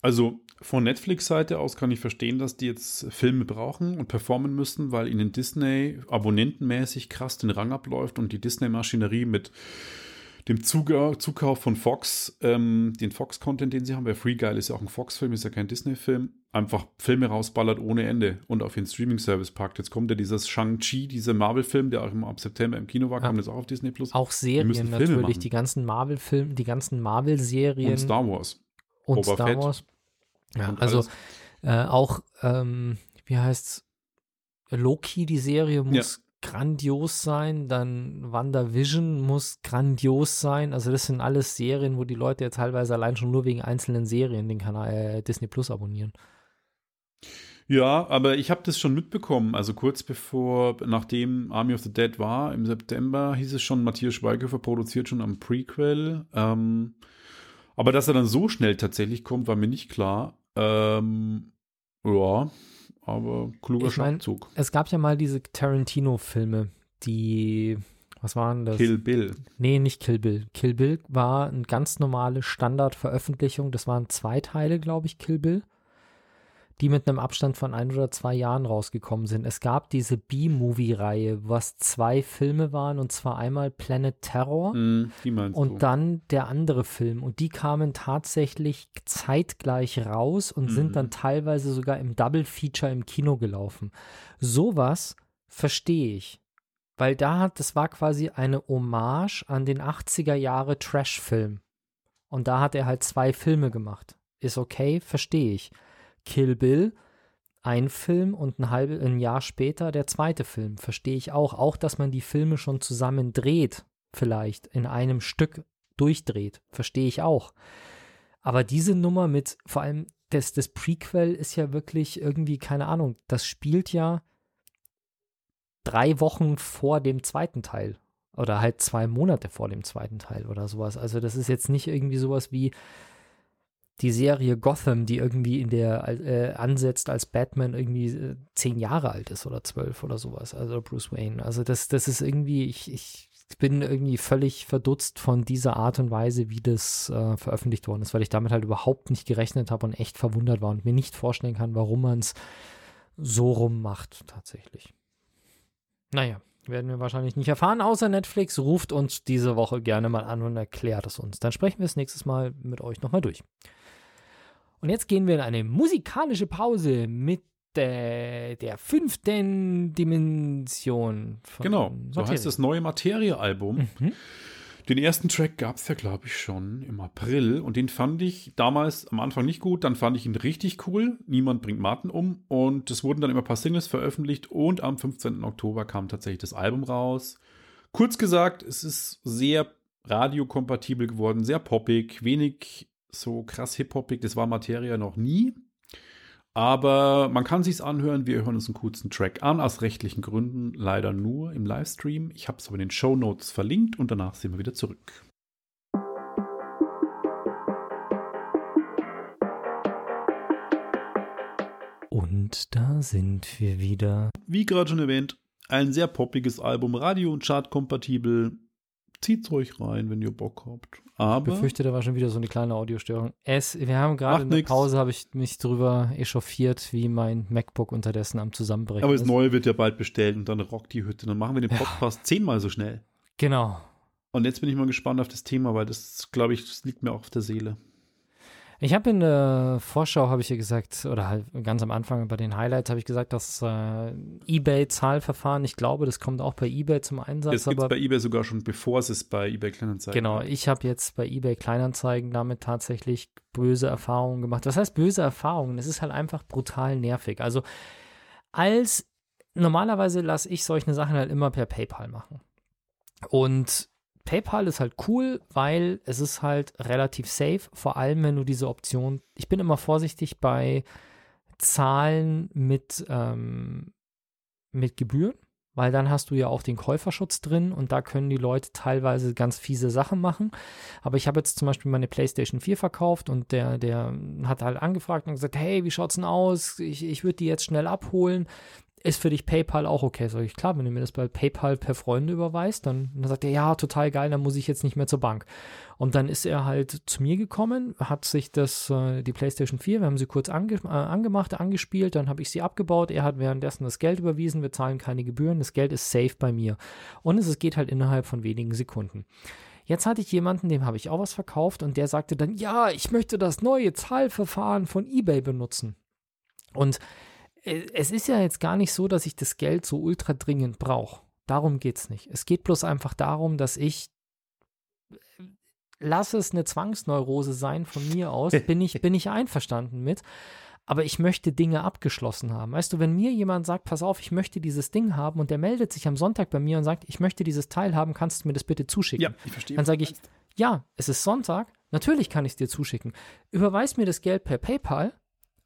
Also von Netflix-Seite aus kann ich verstehen, dass die jetzt Filme brauchen und performen müssen, weil ihnen Disney abonnentenmäßig krass den Rang abläuft und die Disney-Maschinerie mit dem Zuga Zukauf von Fox, ähm, den Fox-Content, den sie haben, weil Free Guy ist ja auch ein Fox-Film, ist ja kein Disney-Film, einfach Filme rausballert ohne Ende und auf den Streaming-Service packt. Jetzt kommt ja dieses Shang-Chi, dieser Marvel-Film, der auch im, ab September im Kino war, Ja. kommt jetzt auch auf Disney Plus. Auch Serien natürlich, machen. die ganzen Marvel-Filme, die ganzen Marvel-Serien Und Star Wars. und Boba Star Fett Wars. Ja, also äh, auch, ähm, wie heißt's, Loki, die Serie muss grandios sein, dann WandaVision muss grandios sein. Also das sind alles Serien, wo die Leute ja teilweise allein schon nur wegen einzelnen Serien den Kanal äh, Disney Plus abonnieren. Ja, aber ich habe das schon mitbekommen. Also kurz bevor, nachdem Army of the Dead war, im September hieß es schon, Matthias Schweighöfer produziert schon am Prequel. Ähm, aber dass er dann so schnell tatsächlich kommt, war mir nicht klar. Ähm, ja, aber kluger Ich mein, Schachzug. Es gab ja mal diese Tarantino-Filme, die, was waren das? Kill Bill. Nee, nicht Kill Bill. Kill Bill war eine ganz normale Standardveröffentlichung. Das waren zwei Teile, glaube ich, Kill Bill, die mit einem Abstand von ein oder zwei Jahren rausgekommen sind. Es gab diese B-Movie-Reihe, was zwei Filme waren, und zwar einmal Planet Terror meinst und du? dann der andere Film. Und die kamen tatsächlich zeitgleich raus und Mhm. sind dann teilweise sogar im Double-Feature im Kino gelaufen. Sowas verstehe ich. Weil da hat, das war quasi eine Hommage an den 80er Jahre Trash-Film. Und da hat er halt zwei Filme gemacht. Ist okay, verstehe ich. Kill Bill, ein Film und ein, halbe, ein Jahr später der zweite Film. Verstehe ich auch. Auch, dass man die Filme schon zusammen dreht, vielleicht in einem Stück durchdreht. Verstehe ich auch. Aber diese Nummer mit, vor allem, das, das Prequel ist ja wirklich irgendwie, keine Ahnung, das spielt ja drei Wochen vor dem zweiten Teil. Oder halt zwei Monate vor dem zweiten Teil oder sowas. Also das ist jetzt nicht irgendwie sowas wie die Serie Gotham, die irgendwie in der äh, ansetzt, als Batman irgendwie äh, zehn Jahre alt ist oder zwölf oder sowas. Also Bruce Wayne. Also das, das ist irgendwie, ich, ich bin irgendwie völlig verdutzt von dieser Art und Weise, wie das äh, veröffentlicht worden ist, weil ich damit halt überhaupt nicht gerechnet habe und echt verwundert war und mir nicht vorstellen kann, warum man es so rum macht tatsächlich. Naja, werden wir wahrscheinlich nicht erfahren, außer Netflix ruft uns diese Woche gerne mal an und erklärt es uns. Dann sprechen wir es nächstes Mal mit euch nochmal durch. Und jetzt gehen wir in eine musikalische Pause mit der, der fünften Dimension. genau, so Materie. heißt das neue Materie-Album. Mhm. Den ersten Track gab es ja, glaube ich, schon im April und den fand ich damals am Anfang nicht gut, dann fand ich ihn richtig cool. Niemand bringt Martin um und es wurden dann immer ein paar Singles veröffentlicht und am 15. Oktober kam tatsächlich das Album raus. Kurz gesagt, es ist sehr radiokompatibel geworden, sehr poppig, wenig so krass hip-hoppig, das war Materia noch nie. Aber man kann sich's anhören. Wir hören uns einen kurzen Track an, aus rechtlichen Gründen leider nur im Livestream. Ich habe es aber in den Show Notes verlinkt und danach sind wir wieder zurück. Und da sind wir wieder. Wie gerade schon erwähnt, ein sehr poppiges Album, Radio- und Chart-kompatibel. Zieht's euch rein, wenn ihr Bock habt. Aber ich befürchte, da war schon wieder so eine kleine Audiostörung. Es, wir haben gerade in der nix. Pause habe ich mich darüber echauffiert, wie mein MacBook unterdessen am Zusammenbrechen Aber das ist. neue wird ja bald bestellt und dann rockt die Hütte. Dann machen wir den Podcast ja. zehnmal so schnell. Genau. Und jetzt bin ich mal gespannt auf das Thema, weil das, glaube ich, das liegt mir auch auf der Seele. Ich habe in der Vorschau, habe ich ja gesagt, oder halt ganz am Anfang bei den Highlights habe ich gesagt, dass äh, eBay-Zahlverfahren, ich glaube, das kommt auch bei eBay zum Einsatz. Das gibt es bei eBay sogar schon, bevor es es bei eBay Kleinanzeigen Genau, hat. ich habe jetzt bei eBay Kleinanzeigen damit tatsächlich böse Erfahrungen gemacht. Das heißt böse Erfahrungen, es ist halt einfach brutal nervig. Also als, normalerweise lasse ich solche Sachen halt immer per PayPal machen. Und PayPal ist halt cool, weil es ist halt relativ safe, vor allem wenn du diese Option, ich bin immer vorsichtig bei Zahlen mit, ähm, mit Gebühren, weil dann hast du ja auch den Käuferschutz drin und da können die Leute teilweise ganz fiese Sachen machen. Aber ich habe jetzt zum Beispiel meine PlayStation 4 verkauft und der, der hat halt angefragt und gesagt, hey, wie schaut's denn aus? Ich, ich würde die jetzt schnell abholen ist für dich PayPal auch okay? Sag ich, klar, wenn du mir das bei PayPal per Freunde überweist, dann, dann sagt er, ja, total geil, dann muss ich jetzt nicht mehr zur Bank. Und dann ist er halt zu mir gekommen, hat sich das, äh, die PlayStation 4, wir haben sie kurz ange, äh, angemacht, angespielt, dann habe ich sie abgebaut, er hat währenddessen das Geld überwiesen, wir zahlen keine Gebühren, das Geld ist safe bei mir. Und es geht halt innerhalb von wenigen Sekunden. Jetzt hatte ich jemanden, dem habe ich auch was verkauft und der sagte dann, ja, ich möchte das neue Zahlverfahren von eBay benutzen. Und es ist ja jetzt gar nicht so, dass ich das Geld so ultra dringend brauche. Darum geht es nicht. Es geht bloß einfach darum, dass ich äh, lass es eine Zwangsneurose sein von mir aus, bin ich, bin ich einverstanden mit. Aber ich möchte Dinge abgeschlossen haben. Weißt du, wenn mir jemand sagt, pass auf, ich möchte dieses Ding haben und der meldet sich am Sonntag bei mir und sagt, ich möchte dieses Teil haben, kannst du mir das bitte zuschicken? Ja, ich verstehe. Dann sage ich, ja, es ist Sonntag, natürlich kann ich es dir zuschicken. Überweis mir das Geld per PayPal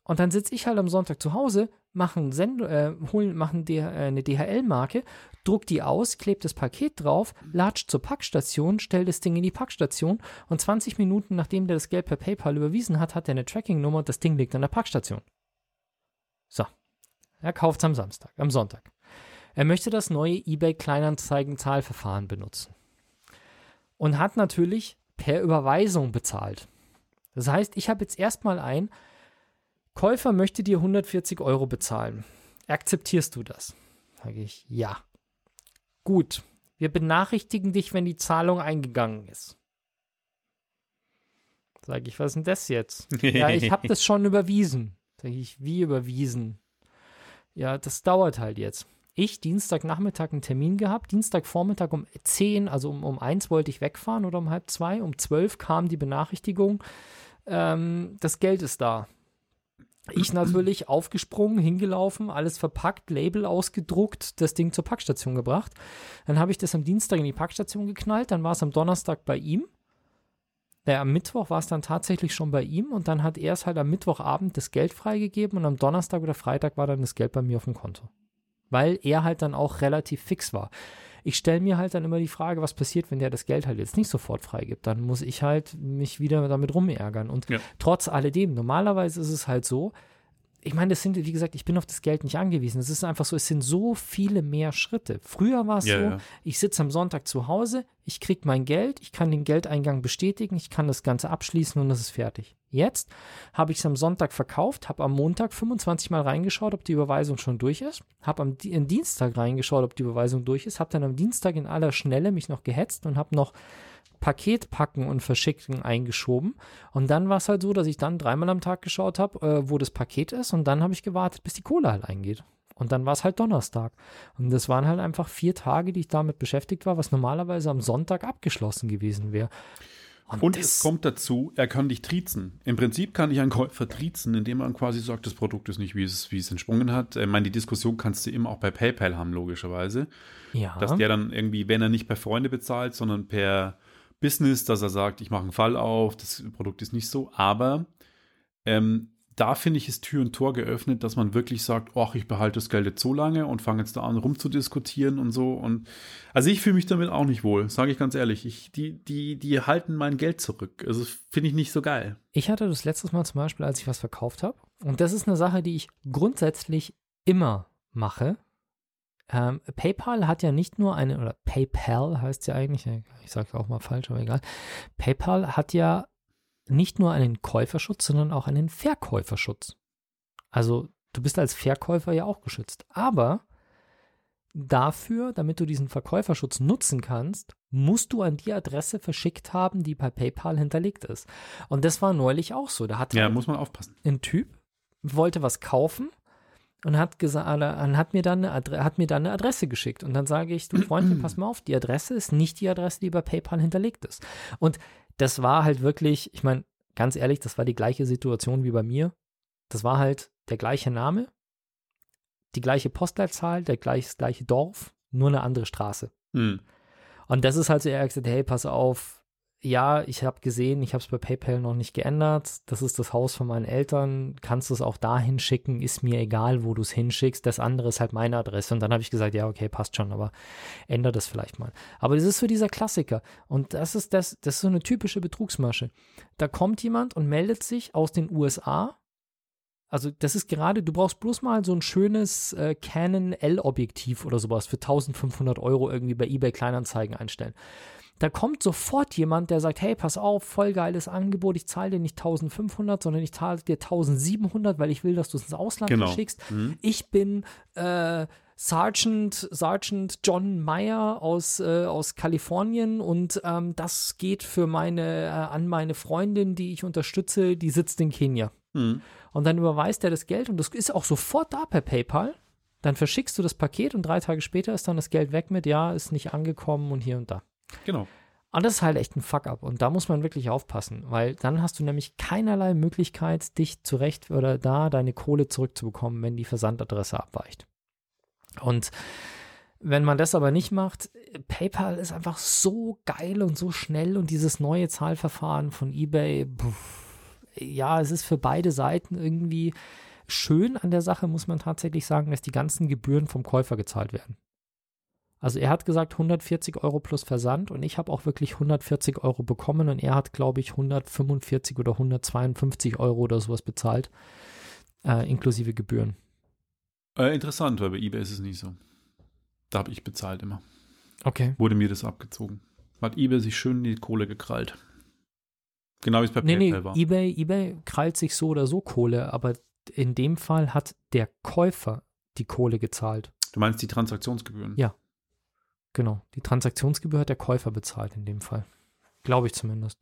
und dann sitze ich halt am Sonntag zu Hause, machen Send äh, holen, machen die, äh, eine DHL-Marke, druck die aus, klebt das Paket drauf, latscht zur Packstation, stellt das Ding in die Packstation und 20 Minuten nachdem der das Geld per PayPal überwiesen hat, hat er eine Tracking-Nummer und das Ding liegt an der Packstation. So. Er kauft es am Samstag, am Sonntag. Er möchte das neue eBay Kleinanzeigen-Zahlverfahren benutzen. Und hat natürlich per Überweisung bezahlt. Das heißt, ich habe jetzt erstmal ein, Käufer möchte dir 140 Euro bezahlen. Akzeptierst du das? Sage ich, ja. Gut, wir benachrichtigen dich, wenn die Zahlung eingegangen ist. Sage ich, was ist denn das jetzt? ja, ich habe das schon überwiesen. Sage ich, wie überwiesen? Ja, das dauert halt jetzt. Ich Dienstagnachmittag einen Termin gehabt, Dienstagvormittag um 10, also um, um 1 wollte ich wegfahren oder um halb zwei, um 12 kam die Benachrichtigung, ähm, das Geld ist da. Ich natürlich aufgesprungen, hingelaufen, alles verpackt, Label ausgedruckt, das Ding zur Packstation gebracht. Dann habe ich das am Dienstag in die Packstation geknallt, dann war es am Donnerstag bei ihm. äh, am Mittwoch war es dann tatsächlich schon bei ihm und dann hat er es halt am Mittwochabend das Geld freigegeben und am Donnerstag oder Freitag war dann das Geld bei mir auf dem Konto. Weil er halt dann auch relativ fix war. Ich stelle mir halt dann immer die Frage, was passiert, wenn der das Geld halt jetzt nicht sofort freigibt. Dann muss ich halt mich wieder damit rumärgern. Und Ja. trotz alledem, normalerweise ist es halt so, ich meine, das sind, wie gesagt, ich bin auf das Geld nicht angewiesen. Es ist einfach so, es sind so viele mehr Schritte. Früher war es Ja, so, ja. ich sitze am Sonntag zu Hause, ich kriege mein Geld, ich kann den Geldeingang bestätigen, ich kann das Ganze abschließen und es ist fertig. Jetzt habe ich es am Sonntag verkauft, habe am Montag 25 Mal reingeschaut, ob die Überweisung schon durch ist, habe am Dienstag reingeschaut, ob die Überweisung durch ist, habe dann am Dienstag in aller Schnelle mich noch gehetzt und habe noch Paket packen und verschicken eingeschoben. Und dann war es halt so, dass ich dann dreimal am Tag geschaut habe, äh, wo das Paket ist. Und dann habe ich gewartet, bis die Kohle halt eingeht. Und dann war es halt Donnerstag. Und das waren halt einfach vier Tage, die ich damit beschäftigt war, was normalerweise am Sonntag abgeschlossen gewesen wäre. Und es kommt dazu, er kann dich triezen. Im Prinzip kann ich einen Käufer triezen, indem man quasi sagt, das Produkt ist nicht, wie es, wie es entsprungen hat. Ich meine, die Diskussion kannst du immer auch bei PayPal haben, logischerweise. ja, Dass der dann irgendwie, wenn er nicht per Freunde bezahlt, sondern per Business, dass er sagt, ich mache einen Fall auf, das Produkt ist nicht so. Aber ähm, da finde ich, ist Tür und Tor geöffnet, dass man wirklich sagt, ach, ich behalte das Geld jetzt so lange und fange jetzt da an rumzudiskutieren und so. Und also ich fühle mich damit auch nicht wohl, sage ich ganz ehrlich. Ich, die, die, die halten mein Geld zurück. Also finde ich nicht so geil. Ich hatte das letztes Mal zum Beispiel, als ich was verkauft habe. Und das ist eine Sache, die ich grundsätzlich immer mache. Ähm, PayPal hat ja nicht nur eine, oder PayPal heißt ja eigentlich, ich sage auch mal falsch, aber egal. PayPal hat ja nicht nur einen Käuferschutz, sondern auch einen Verkäuferschutz. Also du bist als Verkäufer ja auch geschützt. Aber dafür, damit du diesen Verkäuferschutz nutzen kannst, musst du an die Adresse verschickt haben, die bei PayPal hinterlegt ist. Und das war neulich auch so. Da hat Ja, muss man aufpassen. ein Typ, wollte was kaufen und hat gesagt, hat mir dann eine Adre hat mir dann eine Adresse geschickt. Und dann sage ich, du Freundchen, pass mal auf, die Adresse ist nicht die Adresse, die bei PayPal hinterlegt ist. Und das war halt wirklich, ich meine, ganz ehrlich, das war die gleiche Situation wie bei mir. Das war halt der gleiche Name, die gleiche Postleitzahl, der gleich, das gleiche Dorf, nur eine andere Straße. Hm. Und das ist halt so, er hat gesagt, hey, pass auf, ja, ich habe gesehen, ich habe es bei PayPal noch nicht geändert. Das ist das Haus von meinen Eltern. Kannst du es auch dahin schicken? Ist mir egal, wo du es hinschickst. Das andere ist halt meine Adresse. Und dann habe ich gesagt, ja, okay, passt schon, aber ändere das vielleicht mal. Aber das ist so dieser Klassiker. Und das ist das, das ist so eine typische Betrugsmasche. Da kommt jemand und meldet sich aus den USA. Also das ist gerade, du brauchst bloß mal so ein schönes äh, Canon L-Objektiv oder sowas für 1500 Euro irgendwie bei eBay Kleinanzeigen einstellen. Da kommt sofort jemand, der sagt, hey, pass auf, voll geiles Angebot, ich zahle dir nicht 1500, sondern ich zahle dir 1700, weil ich will, dass du es ins Ausland Genau. verschickst. Hm. Ich bin äh, Sergeant, Sergeant John Meyer aus, äh, aus Kalifornien und ähm, das geht für meine, äh, an meine Freundin, die ich unterstütze, die sitzt in Kenia. Hm. Und dann überweist er das Geld und das ist auch sofort da per PayPal. Dann verschickst du das Paket und drei Tage später ist dann das Geld weg mit, ja, ist nicht angekommen und hier und da. Genau. Und das ist halt echt ein Fuck-up. Und da muss man wirklich aufpassen, weil dann hast du nämlich keinerlei Möglichkeit, dich zurecht oder da deine Kohle zurückzubekommen, wenn die Versandadresse abweicht. Und wenn man das aber nicht macht, PayPal ist einfach so geil und so schnell und dieses neue Zahlverfahren von eBay, puh, ja, es ist für beide Seiten irgendwie schön an der Sache, muss man tatsächlich sagen, dass die ganzen Gebühren vom Käufer gezahlt werden. Also er hat gesagt 140 Euro plus Versand und ich habe auch wirklich 140 Euro bekommen und er hat, glaube ich, 145 oder 152 Euro oder sowas bezahlt, äh, inklusive Gebühren. Äh, interessant, weil bei eBay ist es nicht so. Da habe ich bezahlt immer. Okay. Wurde mir das abgezogen. Hat eBay sich schön die Kohle gekrallt. Genau wie es bei Nee, nee, PayPal war. eBay, eBay krallt sich so oder so Kohle, aber in dem Fall hat der Käufer die Kohle gezahlt. Du meinst die Transaktionsgebühren? Ja. Genau. Die Transaktionsgebühr hat der Käufer bezahlt in dem Fall. Glaube ich zumindest.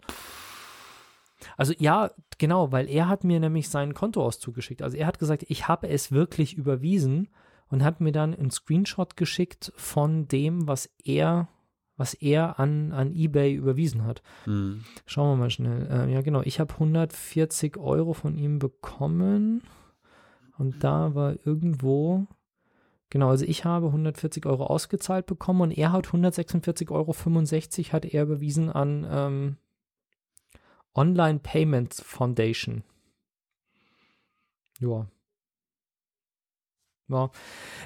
Also ja, genau, weil er hat mir nämlich seinen Kontoauszug geschickt. Also er hat gesagt, ich habe es wirklich überwiesen und hat mir dann einen Screenshot geschickt von dem, was er, was er an, an eBay überwiesen hat. Hm. Schauen wir mal schnell. Äh, ja, genau. Ich habe 140 Euro von ihm bekommen. Und da war irgendwo. Genau, also ich habe 140 Euro ausgezahlt bekommen und er hat 146,65 Euro hat er überwiesen an, ähm, Online Payments Foundation. Ja. Ja,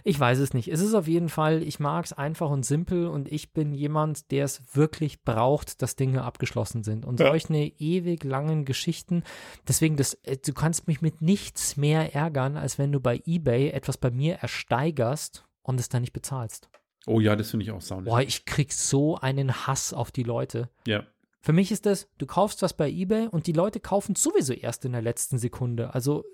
ich weiß es nicht. Es ist auf jeden Fall, ich mag es einfach und simpel und ich bin jemand, der es wirklich braucht, dass Dinge abgeschlossen sind. Und Ja. solche ewig langen Geschichten, deswegen, das, äh, du kannst mich mit nichts mehr ärgern, als wenn du bei Ebay etwas bei mir ersteigerst und es dann nicht bezahlst. Oh ja, das finde ich auch saunig. Boah, ich krieg so einen Hass auf die Leute. Ja. Für mich ist das, du kaufst was bei eBay und die Leute kaufen sowieso erst in der letzten Sekunde. Also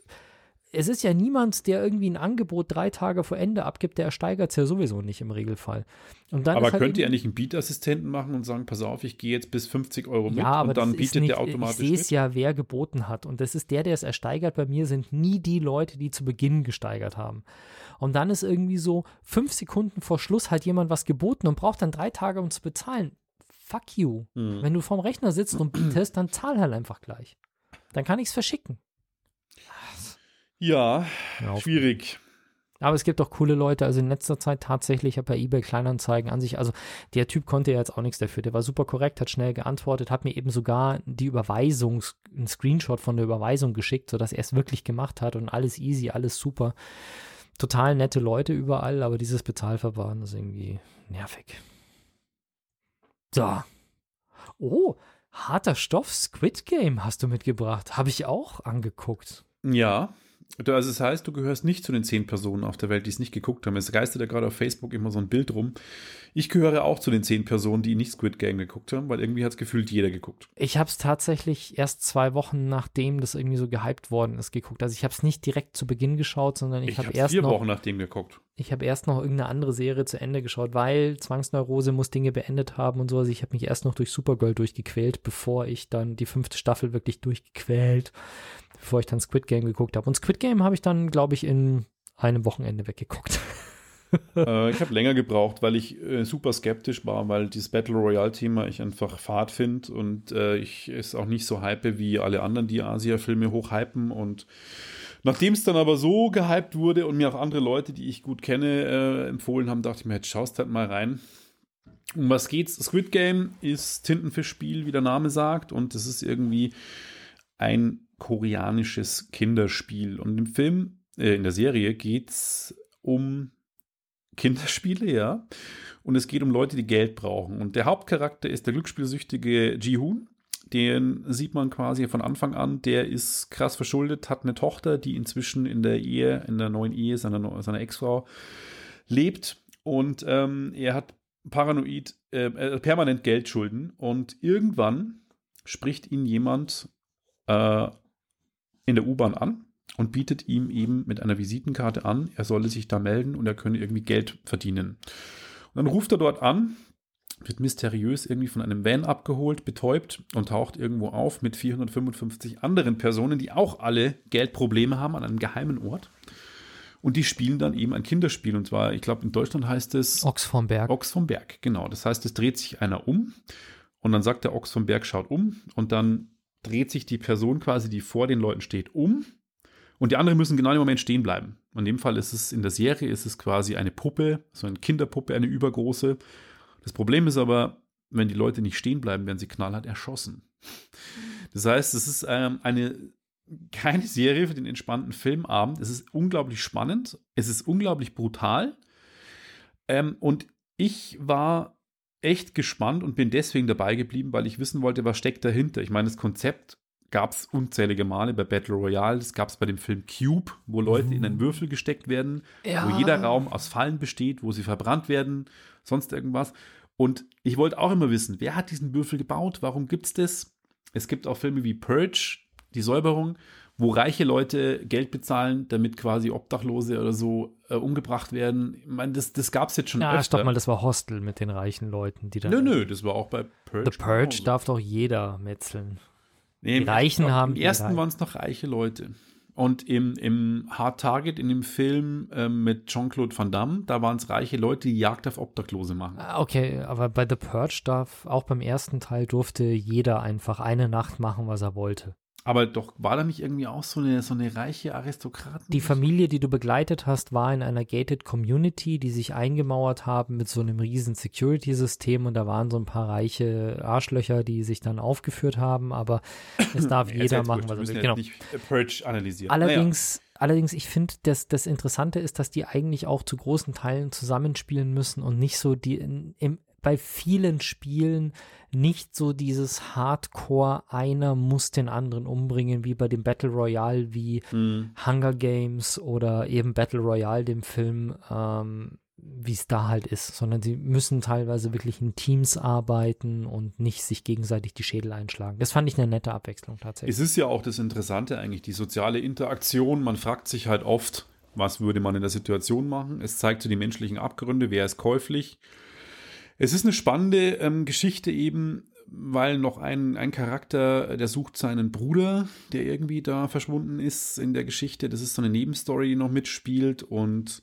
es ist ja niemand, der irgendwie ein Angebot drei Tage vor Ende abgibt, der ersteigert es ja sowieso nicht im Regelfall. Und dann Aber halt könnt ihr ja nicht einen Beat-Assistenten machen und sagen, pass auf, ich gehe jetzt bis 50 Euro mit ja, aber und dann bietet nicht, der automatisch Ich sehe es ja, wer geboten hat. Und das ist der, der es ersteigert. Bei mir sind nie die Leute, die zu Beginn gesteigert haben. Und dann ist irgendwie so fünf Sekunden vor Schluss hat jemand was geboten und braucht dann drei Tage, um zu bezahlen. Fuck you. Hm. Wenn du vorm Rechner sitzt und bietest, dann zahl halt einfach gleich. Dann kann ich es verschicken. Ja, Ja, schwierig. Aber es gibt auch coole Leute, also in letzter Zeit tatsächlich, ich habe bei eBay Kleinanzeigen an sich, also der Typ konnte ja jetzt auch nichts dafür, der war super korrekt, hat schnell geantwortet, hat mir eben sogar die Überweisung, einen Screenshot von der Überweisung geschickt, sodass er es wirklich gemacht hat und alles easy, alles super. Total nette Leute überall, aber dieses Bezahlverfahren ist irgendwie nervig. So. Oh, harter Stoff, Squid Game hast du mitgebracht. Habe ich auch angeguckt. Ja. Also das heißt, du gehörst nicht zu den zehn Personen auf der Welt, die es nicht geguckt haben. Es geistert ja gerade auf Facebook immer so ein Bild rum. Ich gehöre auch zu den zehn Personen, die nicht Squid Game geguckt haben, weil irgendwie hat es gefühlt jeder geguckt. Ich habe es tatsächlich erst zwei Wochen nachdem das irgendwie so gehypt worden ist geguckt. Also ich habe es nicht direkt zu Beginn geschaut, sondern ich, Ich habe habe erst vier noch Wochen nachdem geguckt. ich habe erst noch irgendeine andere Serie zu Ende geschaut, weil Zwangsneurose muss Dinge beendet haben und so. Also ich habe mich erst noch durch Supergirl durchgequält, bevor ich dann die fünfte Staffel wirklich durchgequält, bevor ich dann Squid Game geguckt habe. Und Squid Game habe ich dann, glaube ich, in einem Wochenende weggeguckt. äh, ich habe länger gebraucht, weil ich äh, super skeptisch war, weil dieses Battle Royale-Thema ich einfach fad finde und äh, ich es auch nicht so hype wie alle anderen, die Asia-Filme hochhypen. Und nachdem es dann aber so gehypt wurde und mir auch andere Leute, die ich gut kenne, äh, empfohlen haben, dachte ich mir, jetzt schaust halt mal rein. Um was geht's? Squid Game ist Tintenfischspiel, wie der Name sagt, und es ist irgendwie ein koreanisches Kinderspiel. Und im Film, äh, in der Serie, geht's um Kinderspiele, ja. Und es geht um Leute, die Geld brauchen. Und der Hauptcharakter ist der glücksspielsüchtige Ji-Hoon. Den sieht man quasi von Anfang an. Der ist krass verschuldet, hat eine Tochter, die inzwischen in der Ehe, in der neuen Ehe seiner, seiner Ex-Frau lebt. Und ähm, er hat paranoid, äh, äh, permanent Geldschulden. Und irgendwann spricht ihn jemand äh, in der U-Bahn an und bietet ihm eben mit einer Visitenkarte an, er solle sich da melden und er könne irgendwie Geld verdienen. Und dann ruft er dort an, wird mysteriös irgendwie von einem Van abgeholt, betäubt und taucht irgendwo auf mit 455 anderen Personen, die auch alle Geldprobleme haben an einem geheimen Ort. Und die spielen dann eben ein Kinderspiel. Und zwar, ich glaube, in Deutschland heißt es Ochs vom Berg. Ochs vom Berg, genau. Das heißt, es dreht sich einer um und dann sagt der Ochs vom Berg, schaut um und dann dreht sich die Person quasi, die vor den Leuten steht, um und die anderen müssen genau im Moment stehen bleiben. In dem Fall ist es in der Serie ist es quasi eine Puppe, so eine Kinderpuppe, eine übergroße. Das Problem ist aber, wenn die Leute nicht stehen bleiben, werden sie knallhart erschossen. Das heißt, es ist ähm, eine keine Serie für den entspannten Filmabend. Es ist unglaublich spannend, es ist unglaublich brutal. Ähm, und ich war echt gespannt und bin deswegen dabei geblieben, weil ich wissen wollte, was steckt dahinter. Ich meine, das Konzept gab es unzählige Male bei Battle Royale. Das gab es bei dem Film Cube, wo Leute in einen Würfel gesteckt werden, Ja. wo jeder Raum aus Fallen besteht, wo sie verbrannt werden, sonst irgendwas. Und ich wollte auch immer wissen, wer hat diesen Würfel gebaut? Warum gibt es das? Es gibt auch Filme wie Purge, die Säuberung, wo reiche Leute Geld bezahlen, damit quasi Obdachlose oder so äh, umgebracht werden. Ich meine, das, das gab es jetzt schon Ja, öfter. stopp mal, das war Hostel mit den reichen Leuten, die da. Nö, nö, das war auch bei Purge. The Purge genauso. darf doch jeder metzeln. Nee, die Reichen ersten- haben Im die ersten waren es noch reiche Leute. Und im, im Hard Target, in dem Film ähm, mit Jean-Claude Van Damme, da waren es reiche Leute, die Jagd auf Obdachlose machen. Ah, Okay, aber bei The Purge darf, auch beim ersten Teil durfte jeder einfach eine Nacht machen, was er wollte. Aber doch war da nicht irgendwie auch so eine, so eine reiche Aristokraten? Die Familie, die du begleitet hast, war in einer gated Community, die sich eingemauert haben mit so einem riesen Security-System und da waren so ein paar reiche Arschlöcher, die sich dann aufgeführt haben, aber es darf jeder machen, gut. was er will. Genau. nicht äh, Purge analysieren. Allerdings, allerdings, ich finde, das, das Interessante ist, dass die eigentlich auch zu großen Teilen zusammenspielen müssen und nicht so die in, im, bei vielen Spielen nicht so dieses Hardcore, einer muss den anderen umbringen, wie bei dem Battle Royale, wie Naja. Hm. Hunger Games oder eben Battle Royale, dem Film, ähm, wie es da halt ist, sondern sie müssen teilweise wirklich in Teams arbeiten und nicht sich gegenseitig die Schädel einschlagen. Das fand ich eine nette Abwechslung tatsächlich. Es ist ja auch das Interessante eigentlich, die soziale Interaktion. Man fragt sich halt oft, was würde man in der Situation machen? Es zeigt so die menschlichen Abgründe, wer ist käuflich. Es ist eine spannende ähm, Geschichte eben, weil noch ein, ein Charakter, der sucht seinen Bruder, der irgendwie da verschwunden ist in der Geschichte. Das ist so eine Nebenstory, die noch mitspielt. Und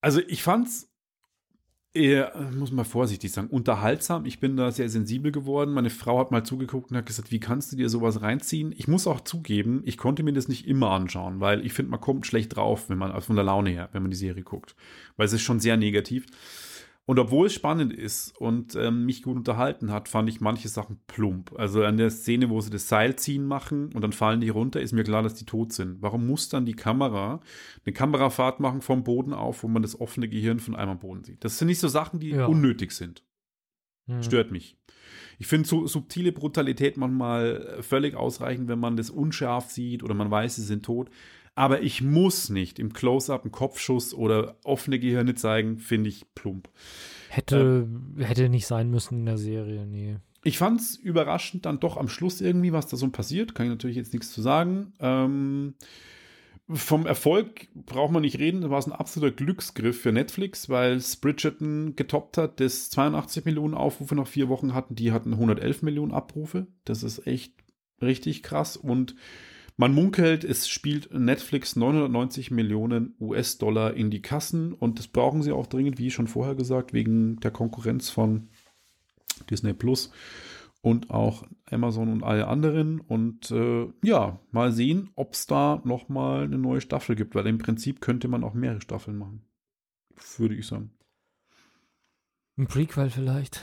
also ich fand's eher, äh, muss man vorsichtig sagen, unterhaltsam. Ich bin da sehr sensibel geworden. Meine Frau hat mal zugeguckt und hat gesagt, wie kannst du dir sowas reinziehen? Ich muss auch zugeben, ich konnte mir das nicht immer anschauen, weil ich finde, man kommt schlecht drauf, wenn man, also von der Laune her, wenn man die Serie guckt. Weil es ist schon sehr negativ. Und obwohl es spannend ist und ähm, mich gut unterhalten hat, fand ich manche Sachen plump. Also an der Szene, wo sie das Seil ziehen machen und dann fallen die runter, ist mir klar, dass die tot sind. Warum muss dann die Kamera eine Kamerafahrt machen vom Boden auf, wo man das offene Gehirn von einem am Boden sieht? Das sind nicht so Sachen, die Ja. unnötig sind. Hm. Stört mich. Ich finde so subtile Brutalität manchmal völlig ausreichend, wenn man das unscharf sieht oder man weiß, sie sind tot. Aber ich muss nicht im Close-up einen Kopfschuss oder offene Gehirne zeigen, finde ich plump. Hätte, hätte nicht sein müssen in der Serie, nee. Ich fand es überraschend dann doch am Schluss irgendwie, was da so passiert. Kann ich natürlich jetzt nichts zu sagen. Ähm, vom Erfolg braucht man nicht reden. Da war es ein absoluter Glücksgriff für Netflix, weil es Bridgerton getoppt hat, das 82 Millionen Aufrufe nach vier Wochen hatten. Die hatten 111 Millionen Abrufe. Das ist echt richtig krass. Und man munkelt, es spielt Netflix 990 Millionen US-Dollar in die Kassen. Und das brauchen sie auch dringend, wie schon vorher gesagt, wegen der Konkurrenz von Disney Plus und auch Amazon und alle anderen. Und äh, ja, mal sehen, ob es da noch mal eine neue Staffel gibt, weil im Prinzip könnte man auch mehrere Staffeln machen. Würde ich sagen. Ein Prequel vielleicht.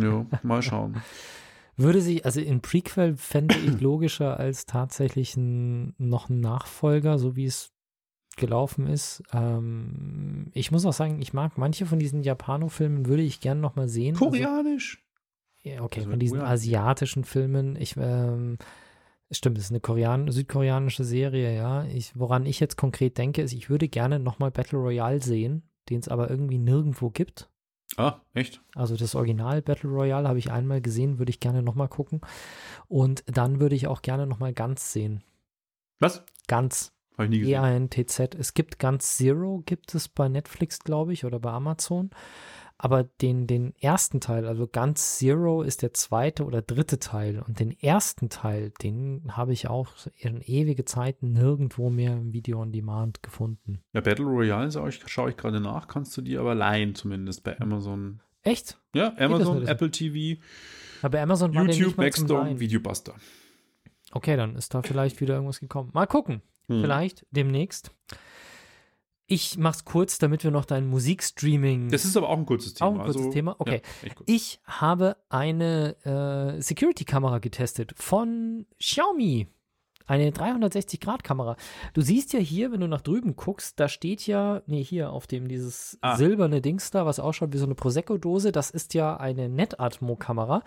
Ja, mal schauen. Würde sich, also in Prequel fände ich logischer als tatsächlich ein, noch ein Nachfolger, so wie es gelaufen ist. Ähm, ich muss auch sagen, ich mag manche von diesen Japano-Filmen, würde ich gerne noch mal sehen. Koreanisch. Also, ja, okay, Also von diesen ja. asiatischen Filmen. Ich, ähm, stimmt, es ist eine Korean südkoreanische Serie, ja. Ich, woran ich jetzt konkret denke, ist, ich würde gerne noch mal Battle Royale sehen, den es aber irgendwie nirgendwo gibt. Ah, echt? Also das Original Battle Royale habe ich einmal gesehen, würde ich gerne nochmal gucken. Und dann würde ich auch gerne nochmal Ganz sehen. Was? Ganz. Habe ich nie gesehen. E-A-N-T-Z. Es gibt Ganz Zero, gibt es bei Netflix, glaube ich, oder bei Amazon. Aber den, den ersten Teil, also Ganz Zero ist der zweite oder dritte Teil. Und den ersten Teil, den habe ich auch in ewige Zeiten nirgendwo mehr im Video on Demand gefunden. Ja, Battle Royale schaue ich, schaue ich gerade nach, kannst du dir aber leihen, zumindest bei Amazon. Echt? Ja, Amazon? Apple TV, Aber bei Amazon YouTube, Backstorm. Videobuster. Okay, dann ist da vielleicht wieder irgendwas gekommen. Mal gucken. Hm. Vielleicht demnächst. Ich mach's kurz, damit wir noch dein Musikstreaming. Das ist aber auch ein kurzes Thema. Auch ein kurzes also, Thema? Okay. Ja, ich habe eine äh, Security-Kamera getestet von Xiaomi. Eine 360-Grad-Kamera. Du siehst ja hier, wenn du nach drüben guckst, da steht ja, nee, hier auf dem dieses Ah. silberne Dings da, was ausschaut wie so eine Prosecco-Dose, das ist ja eine Netatmo-Kamera.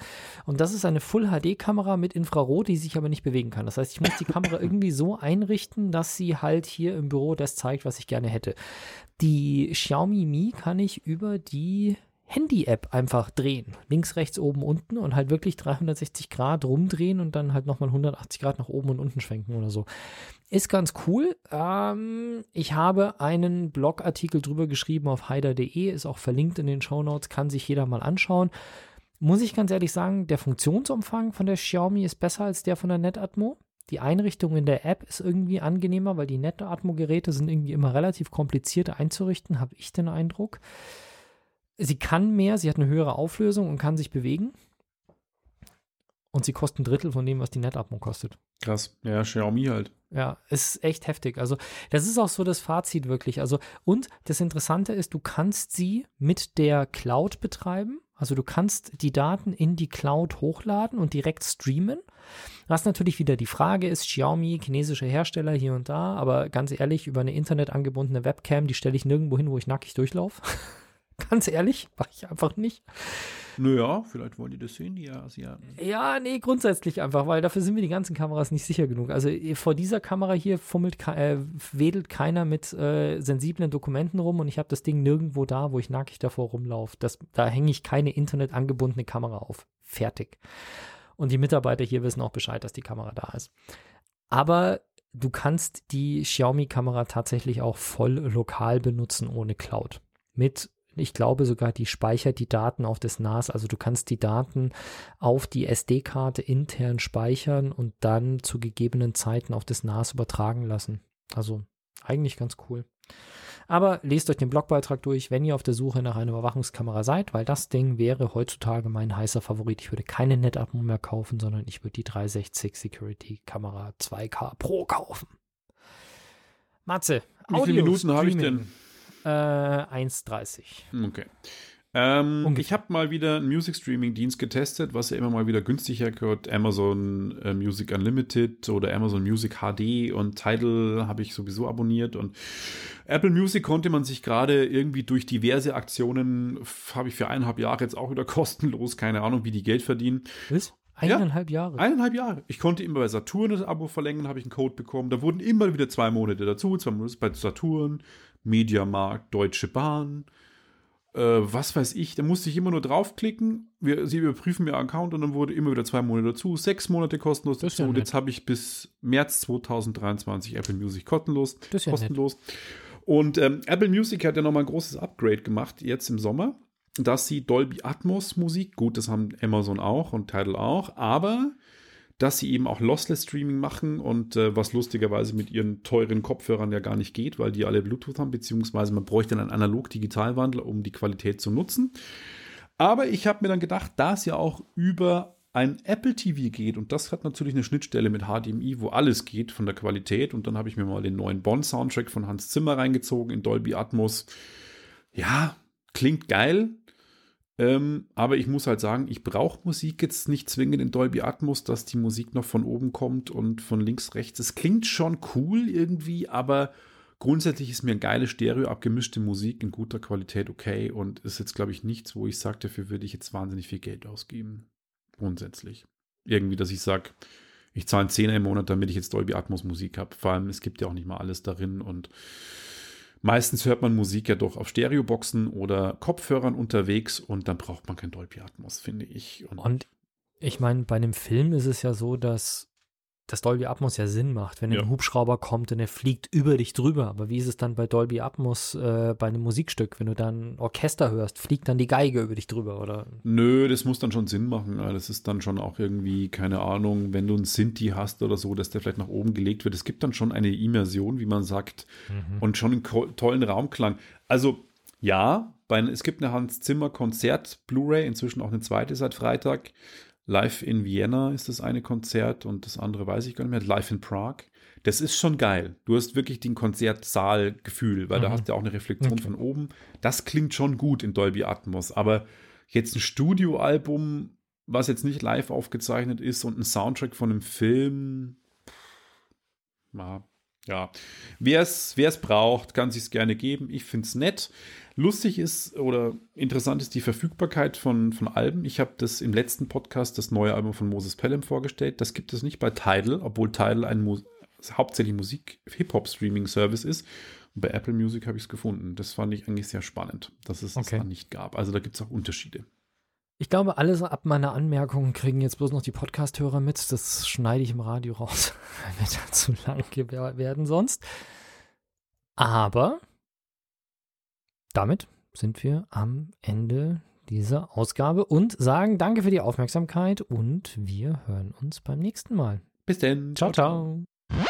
Und das ist eine Full-HD-Kamera mit Infrarot, die sich aber nicht bewegen kann. Das heißt, ich muss die Kamera irgendwie so einrichten, dass sie halt hier im Büro das zeigt, was ich gerne hätte. Die Xiaomi Mi kann ich über die Handy-App einfach drehen. Links, rechts, oben, unten und halt wirklich 360 Grad rumdrehen und dann halt nochmal 180 Grad nach oben und unten schwenken oder so. Ist ganz cool. Ähm, ich habe einen Blogartikel drüber geschrieben auf heider.de, ist auch verlinkt in den Shownotes, kann sich jeder mal anschauen. Muss ich ganz ehrlich sagen, der Funktionsumfang von der Xiaomi ist besser als der von der Netatmo. Die Einrichtung in der App ist irgendwie angenehmer, weil die Netatmo-Geräte sind irgendwie immer relativ kompliziert einzurichten, habe ich den Eindruck. Sie kann mehr, sie hat eine höhere Auflösung und kann sich bewegen. und sie kosten ein Drittel von dem, was die NetAtmo kostet. Krass. Ja, Xiaomi halt. Ja, ist echt heftig. Also, das ist auch so das Fazit wirklich. Also, und das Interessante ist, du kannst sie mit der Cloud betreiben. Also, du kannst die Daten in die Cloud hochladen und direkt streamen. Was natürlich wieder die Frage ist, Xiaomi, chinesische Hersteller hier und da, aber ganz ehrlich, über eine internetangebundene Webcam, die stelle ich nirgendwo hin, wo ich nackig durchlaufe. ganz ehrlich, mache ich einfach nicht. Naja, vielleicht wollen die das sehen, die Asiaten. Ja, nee, grundsätzlich einfach, weil dafür sind mir die ganzen Kameras nicht sicher genug. Also eh, vor dieser Kamera hier fummelt, äh, wedelt keiner mit äh, sensiblen Dokumenten rum und ich habe das Ding nirgendwo da, wo ich nackig davor rumlaufe. Da hänge ich keine internetangebundene Kamera auf. Fertig. Und die Mitarbeiter hier wissen auch Bescheid, dass die Kamera da ist. Aber du kannst die Xiaomi-Kamera tatsächlich auch voll lokal benutzen ohne Cloud. Mit ich glaube sogar, die speichert die Daten auf das NAS. Also du kannst die Daten auf die SD-Karte intern speichern und dann zu gegebenen Zeiten auf das NAS übertragen lassen. Also eigentlich ganz cool. Aber lest euch den Blogbeitrag durch, wenn ihr auf der Suche nach einer Überwachungskamera seid, weil das Ding wäre heutzutage mein heißer Favorit. Ich würde keine NetAtmo mehr kaufen, sondern ich würde die 360 Security Kamera 2K Pro kaufen. Matze, Wie viele Minuten habe ich denn? Äh, 1,30. Okay. Ähm, ich habe mal wieder einen Music Streaming Dienst getestet, was ja immer mal wieder günstiger gehört. Amazon äh, Music Unlimited oder Amazon Music HD und Tidal habe ich sowieso abonniert und Apple Music konnte man sich gerade irgendwie durch diverse Aktionen, habe ich für eineinhalb Jahre jetzt auch wieder kostenlos, keine Ahnung, wie die Geld verdienen. Was? Eineinhalb ja, Jahre? Eineinhalb Jahre. Ich konnte immer bei Saturn das Abo verlängern, habe ich einen Code bekommen. Da wurden immer wieder zwei Monate dazu, zwei Monate bei Saturn, Mediamarkt, Deutsche Bahn, äh, was weiß ich. Da musste ich immer nur draufklicken. Wir, sie überprüfen mir Account und dann wurde immer wieder zwei Monate dazu, sechs Monate kostenlos dazu. Ja und jetzt habe ich bis März 2023 Apple Music kostenlos. Das ist ja kostenlos. Nett. Und ähm, Apple Music hat ja nochmal ein großes Upgrade gemacht jetzt im Sommer, dass sie Dolby Atmos Musik, gut, das haben Amazon auch und Tidal auch, aber dass sie eben auch Lossless Streaming machen und äh, was lustigerweise mit ihren teuren Kopfhörern ja gar nicht geht, weil die alle Bluetooth haben, beziehungsweise man bräuchte einen Analog-Digital-Wandler, um die Qualität zu nutzen. Aber ich habe mir dann gedacht, da es ja auch über ein Apple TV geht und das hat natürlich eine Schnittstelle mit HDMI, wo alles geht von der Qualität und dann habe ich mir mal den neuen Bond-Soundtrack von Hans Zimmer reingezogen in Dolby Atmos. Ja, klingt geil, ähm, aber ich muss halt sagen, ich brauche Musik jetzt nicht zwingend in Dolby Atmos, dass die Musik noch von oben kommt und von links, rechts. Es klingt schon cool irgendwie, aber grundsätzlich ist mir eine geile Stereo abgemischte Musik in guter Qualität okay und ist jetzt, glaube ich, nichts, wo ich sage, dafür würde ich jetzt wahnsinnig viel Geld ausgeben. Grundsätzlich. Irgendwie, dass ich sage, ich zahle einen Zehner im Monat, damit ich jetzt Dolby Atmos Musik habe. Vor allem, es gibt ja auch nicht mal alles darin und Meistens hört man Musik ja doch auf Stereoboxen oder Kopfhörern unterwegs und dann braucht man kein Dolby Atmos, finde ich. Und, und ich meine, bei einem Film ist es ja so, dass dass Dolby Atmos ja Sinn macht, wenn ja. ein Hubschrauber kommt und er fliegt über dich drüber. Aber wie ist es dann bei Dolby Atmos äh, bei einem Musikstück? Wenn du dann Orchester hörst, fliegt dann die Geige über dich drüber, oder? Nö, das muss dann schon Sinn machen. Das ist dann schon auch irgendwie, keine Ahnung, wenn du einen Sinti hast oder so, dass der vielleicht nach oben gelegt wird. Es gibt dann schon eine Immersion, wie man sagt, mhm. und schon einen tollen Raumklang. Also ja, bei, es gibt eine Hans Zimmer Konzert Blu-ray, inzwischen auch eine zweite seit Freitag. Live in Vienna ist das eine Konzert und das andere weiß ich gar nicht mehr. Live in Prague. Das ist schon geil. Du hast wirklich den Konzertsaal-Gefühl, weil mhm. da hast du ja auch eine Reflexion okay. von oben. Das klingt schon gut in Dolby Atmos, aber jetzt ein Studioalbum, was jetzt nicht live aufgezeichnet ist und ein Soundtrack von einem Film, ja, ja. Wer es braucht, kann sich es gerne geben. Ich finde es nett. Lustig ist oder interessant ist die Verfügbarkeit von, von Alben. Ich habe das im letzten Podcast, das neue Album von Moses Pelham vorgestellt. Das gibt es nicht bei Tidal, obwohl Tidal ein Mu hauptsächlich Musik-Hip-Hop-Streaming-Service ist. Und bei Apple Music habe ich es gefunden. Das fand ich eigentlich sehr spannend, dass es okay. das nicht gab. Also da gibt es auch Unterschiede. Ich glaube, alles ab meiner Anmerkungen kriegen jetzt bloß noch die Podcast-Hörer mit. Das schneide ich im Radio raus. Wird zu lang werden sonst. Aber damit sind wir am Ende dieser Ausgabe und sagen Danke für die Aufmerksamkeit und wir hören uns beim nächsten Mal. Bis denn. ciao. ciao. ciao.